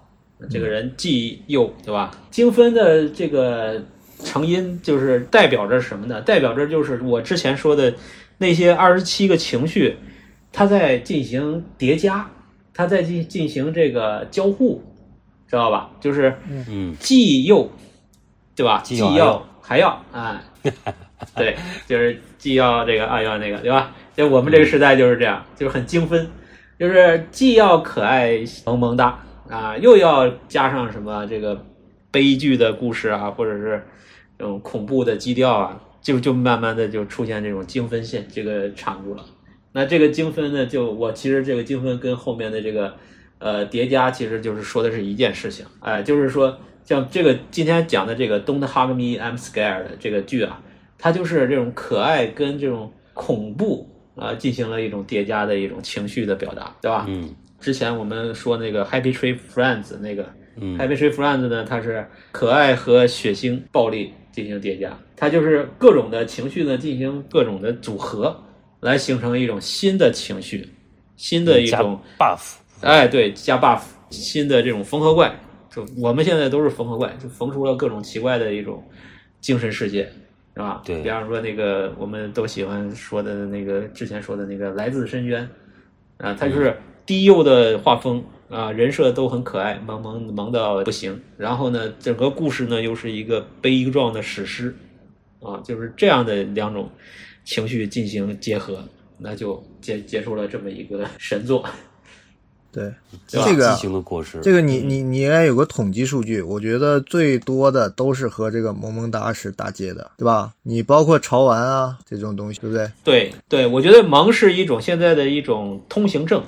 这个人既又，对吧？精分的这个成因就是代表着什么呢？代表着就是我之前说的那些二十七个情绪，它在进行叠加，它在进进行这个交互，知道吧？就是嗯，既又，对吧？既要既要还要，啊，对，就是既要这个，啊要那个，对吧？就我们这个时代就是这样，就是很精分，就是既要可爱萌萌哒啊，又要加上什么这个悲剧的故事啊，或者是这种恐怖的基调啊，就就慢慢的就出现这种精分线这个产物了。那这个精分呢，就我其实这个精分跟后面的这个呃叠加，其实就是说的是一件事情，哎，就是说像这个今天讲的这个《Don't Hug Me, I'm Scared》这个剧啊，它就是这种可爱跟这种恐怖啊、进行了一种叠加的一种情绪的表达，对吧？嗯，之前我们说那个 Happy Tree Friends 那个嗯 Happy Tree Friends 呢，它是可爱和血腥、暴力进行叠加，它就是各种的情绪呢进行各种的组合，来形成一种新的情绪，新的一种 buff，哎，对，加 buff，新的这种缝合怪，就我们现在都是缝合怪，就缝出了各种奇怪的一种精神世界，是吧？对比方说那个我们都喜欢说的那个之前说的那个来自深渊，啊，它就是低幼的画风啊，人设都很可爱，萌萌萌到不行。然后呢，整个故事呢又是一个悲壮的史诗，啊，就是这样的两种情绪进行结合，那就结结出了这么一个神作。对，这个畸形的果实。这个你你你应该有个统计数据，我觉得最多的都是和这个萌萌哒是搭接的，对吧？你包括潮玩啊这种东西，对不对？对对，我觉得萌是一种现在的一种通行证，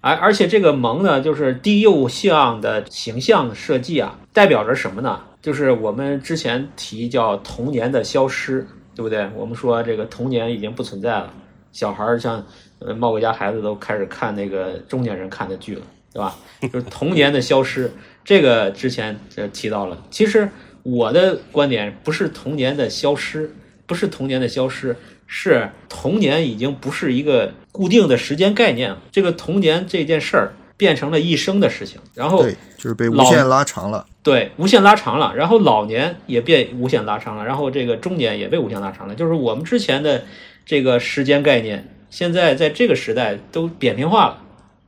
而而且这个萌呢，就是低幼向的形象设计啊，代表着什么呢？就是我们之前提叫童年的消失，对不对？我们说这个童年已经不存在了，小孩儿像呃茂哥家孩子都开始看那个中年人看的剧了，对吧？就是童年的消失，这个之前呃提到了。其实我的观点不是童年的消失，不是童年的消失，是童年已经不是一个固定的时间概念了。这个童年这件事儿变成了一生的事情，然后对，就是被无限拉长了。对，无限拉长了，然后老年也变无限拉长了，然后这个中年也被无限拉长了，就是我们之前的这个时间概念，现在在这个时代都扁平化了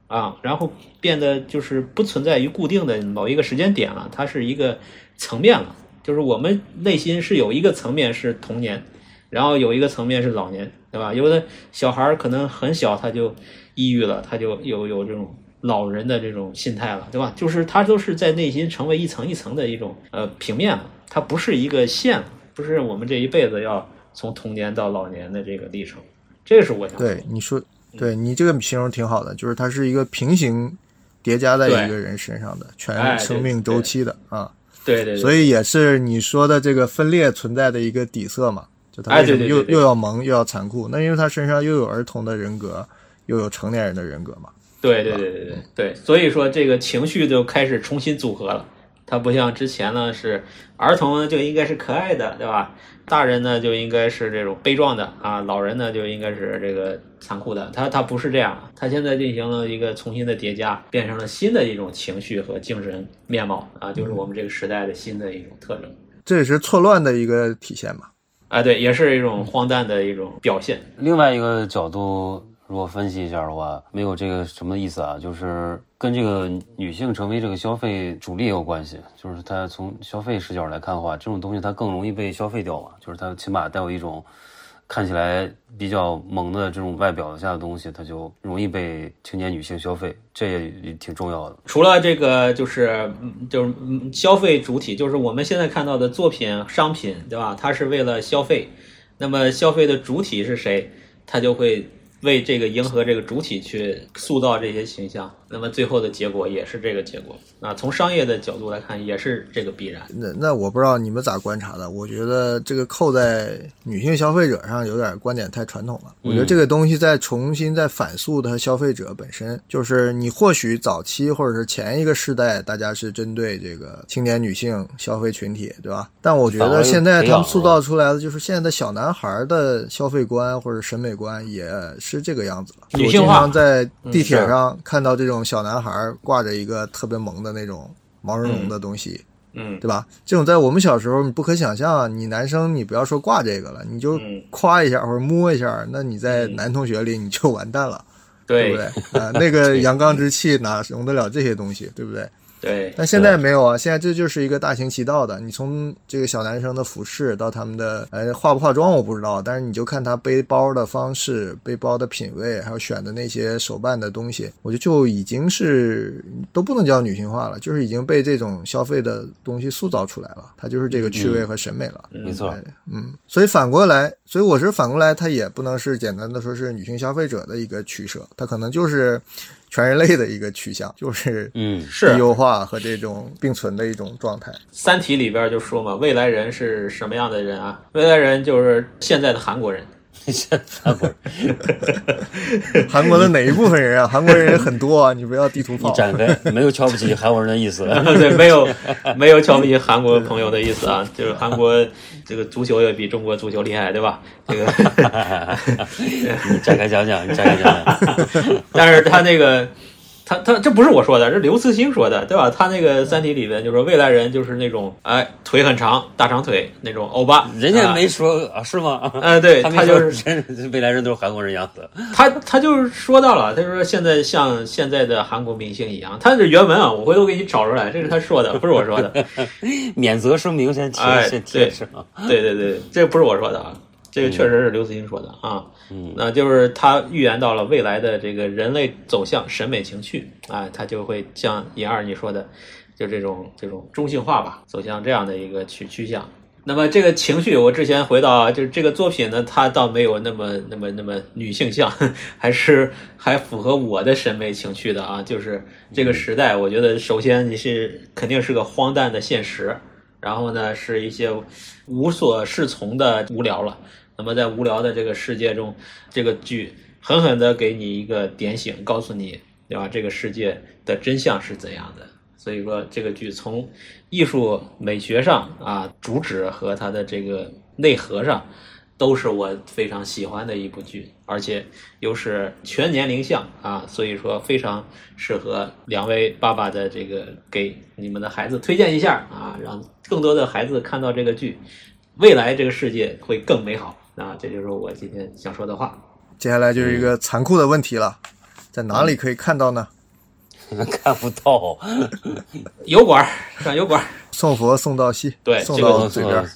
啊，然后变得就是不存在于固定的某一个时间点了，它是一个层面了，就是我们内心是有一个层面是童年，然后有一个层面是老年，对吧？有的小孩可能很小他就抑郁了，他就有有这种老人的这种心态了，对吧？就是他都是在内心成为一层一层的一种呃平面了，它不是一个线，不是我们这一辈子要从童年到老年的这个历程，这个是我想说对，你说，对你这个形容挺好的，就是它是一个平行叠加在一个人身上的哎全生命周期的啊。对对对，所以也是你说的这个分裂存在的一个底色嘛，就他哎为什么又对对对对又要萌又要残酷？那因为他身上又有儿童的人格，又有成年人的人格嘛。对对对对对对，所以说这个情绪就开始重新组合了。它不像之前呢，是儿童呢就应该是可爱的，对吧？大人呢就应该是这种悲壮的啊，老人呢就应该是这个残酷的。它它不是这样，它现在进行了一个重新的叠加，变成了新的一种情绪和精神面貌啊，就是我们这个时代的新的一种特征。这也是错乱的一个体现嘛。啊，对，也是一种荒诞的一种表现。另外一个角度，如果分析一下的话，没有这个什么意思啊，就是跟这个女性成为这个消费主力也有关系。就是它从消费视角来看的话，这种东西它更容易被消费掉嘛，就是它起码带有一种看起来比较萌的这种外表下的东西，它就容易被青年女性消费，这也挺重要的。除了这个，就是就是消费主体，就是我们现在看到的作品、商品，对吧？它是为了消费，那么消费的主体是谁？它就会为这个迎合这个主体去塑造这些形象，那么最后的结果也是这个结果啊。从商业的角度来看，也是这个必然。那那我不知道你们咋观察的，我觉得这个扣在女性消费者上有点观点太传统了。我觉得这个东西在重新再反诉它消费者本身，就是你或许早期或者是前一个世代，大家是针对这个青年女性消费群体，对吧？但我觉得现在他们塑造出来的就是现在的小男孩的消费观或者审美观也是这个样子了。女性化我经常在地铁上看到这种小男孩挂着一个特别萌的那种毛茸茸的东西。嗯，对吧？这种在我们小时候你不可想象啊，你男生你不要说挂这个了，你就嗯夸一下或者摸一下，那你在男同学里你就完蛋了，对不对？啊、那个 阳刚之气哪容得了这些东西，对不对？对，但现在没有啊，现在这就是一个大行其道的。你从这个小男生的服饰到他们的呃化不化妆我不知道，但是你就看他背包的方式、背包的品味，还有选的那些手办的东西，我觉得就已经是都不能叫女性化了，就是已经被这种消费的东西塑造出来了，它就是这个趣味和审美了。没错，嗯，所以反过来，所以我是反过来，它也不能是简单的说是女性消费者的一个取舍，它可能就是全人类的一个趋向，就是嗯是低优化和这种并存的一种状态。《三体》里边就说嘛，未来人是什么样的人啊？未来人就是现在的韩国人。韩国人，韩国的哪一部分人啊？韩国人很多啊，你不要地图炮。你展开，没有瞧不起韩国人的意思。对，没有没有瞧不起韩国朋友的意思啊，就是韩国这个足球也比中国足球厉害，对吧？这个，你展开讲讲，你展开讲讲。但是他那个。他他这不是我说的，是刘慈欣说的，对吧？他那个《三体》里边就说未来人就是那种哎腿很长、大长腿那种欧巴，人家啊没说啊，是吗？呃对他他就是 未来人都是韩国人样子。他他就是说到了，他说现在像现在的韩国明星一样，他是原文啊，我回头给你找出来，这是他说的，不是我说的。免责声明先提哎，先贴对上。对对对，这不是我说的啊，这个确实是刘慈欣说的啊。嗯，那就是他预言到了未来的这个人类走向审美情趣啊，他就会像尹二你说的，就这种这种中性化吧，走向这样的一个趋趋向。那么这个情绪，我之前回到啊，就是这个作品呢，它倒没有那么那么那么女性向，还是还符合我的审美情趣的啊。就是这个时代，我觉得首先你是肯定是个荒诞的现实，然后呢是一些无所适从的无聊了。那么在无聊的这个世界中，这个剧狠狠地给你一个点醒，告诉你，对吧？这个世界的真相是怎样的。所以说，这个剧从艺术美学上啊，主旨和它的这个内核上，都是我非常喜欢的一部剧，而且又是全年龄向啊，所以说非常适合两位爸爸的这个给你们的孩子推荐一下啊，让更多的孩子看到这个剧，未来这个世界会更美好啊！这就是我今天想说的话。接下来就是一个残酷的问题了，在哪里可以看到呢？看不到，油管儿上油管儿，送佛送到西，对，送这个到嘴边儿。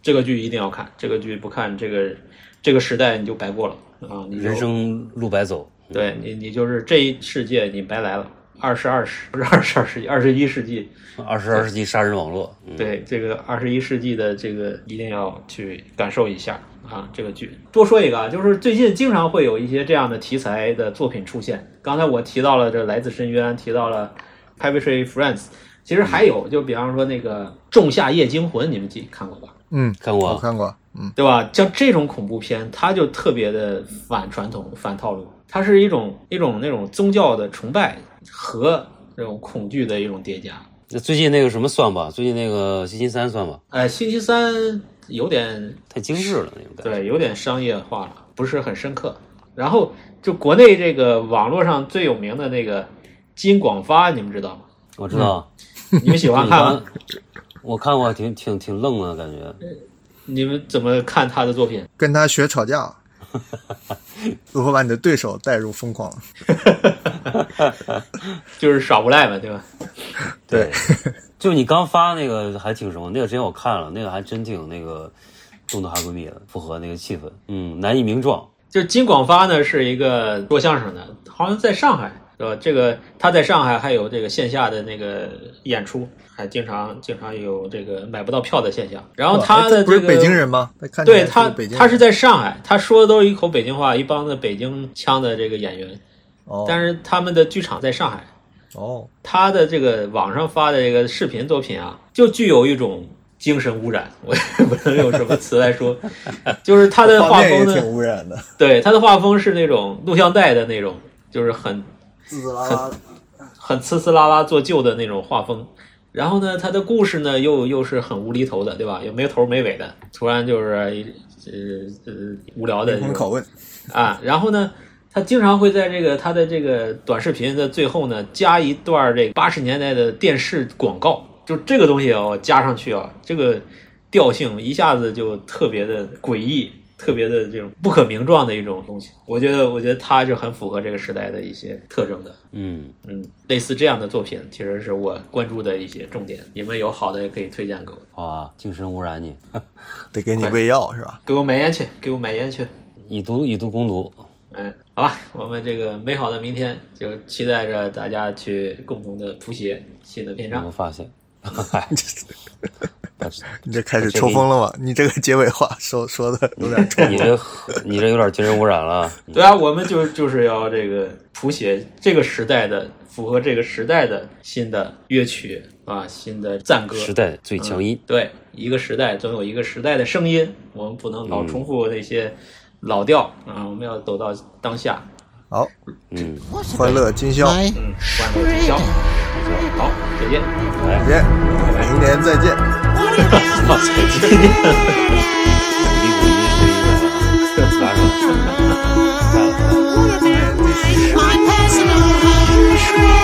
这个剧一定要看，这个剧不看，这个这个时代你就白过了啊！你人生路白走。对你，你就是这一世界你白来了。二十二世不是 二十二世纪，二十一世纪，二十二世纪杀人网络。嗯、对这个二十一世纪的这个一定要去感受一下啊！这个剧多说一个啊，就是最近经常会有一些这样的题材的作品出现。刚才我提到了这《来自深渊》，提到了《Poetry Friends》，其实还有，就比方说那个《仲夏夜惊魂》，你们记看过吧？嗯，看过，我看过，嗯，对吧？像这种恐怖片，它就特别的反传统、反套路，它是一种一种那种宗教的崇拜和那种恐惧的一种叠加。那最近那个什么算吧？最近那个星期三算吧？哎，星期三有点太精致了那种感觉。对，有点商业化了，不是很深刻。然后就国内这个网络上最有名的那个金广发，你们知道吗？我知道，你们喜欢看吗？我看过，挺挺挺愣的感觉。你们怎么看他的作品？跟他学吵架，如何把你的对手带入疯狂？就是耍无赖嘛，对吧？对，就你刚发那个还挺什么，那个之前我看了，那个还真挺那个中途哈闺蜜的，符合那个气氛，嗯，难以名状。就金广发呢是一个说相声的，好像在上海，是吧？这个他在上海还有这个线下的那个演出，还经常经常有这个买不到票的现象。然后他的这个不是北京人吗？对他北京他是在上海，他说的都是一口北京话，一帮子北京腔的这个演员，哦，但是他们的剧场在上海。哦，他的这个网上发的这个视频作品啊，就具有一种精神污染，我也不能用什么词来说，就是他的画风挺，污染的，对他的画风是那种录像带的那种，就是很滋滋啦啦。很呲呲啦啦做旧的那种画风。然后呢，他的故事呢又又是很无厘头的，对吧？也没头没尾的，突然就是呃呃无聊的拷问啊。然后呢，他经常会在这个他的这个短视频的最后呢加一段这个八十年代的电视广告，就这个东西哦加上去啊，这个调性一下子就特别的诡异。特别的这种不可名状的一种东西，我觉得，我觉得它是很符合这个时代的一些特征的。嗯嗯，类似这样的作品，其实是我关注的一些重点。你们有好的也可以推荐给我，好啊，精神污染你，得给你喂药是吧？给我买烟去，给我买烟去。以毒以毒攻毒。嗯，好吧，我们这个美好的明天就期待着大家去共同的谱写新的篇章。我发现，你这开始抽风了吗？你这个结尾话说说的有点抽你这你这有点精神污染了。对啊，我们就就是要这个谱写这个时代的符合这个时代的新的乐曲啊，新的赞歌。时代最强音嗯。对，一个时代总有一个时代的声音，我们不能老重复那些老调啊，我们要走到当下。好，嗯，欢乐今宵，嗯，欢乐今宵。好，再见，再见，明年再见。My personal home shred.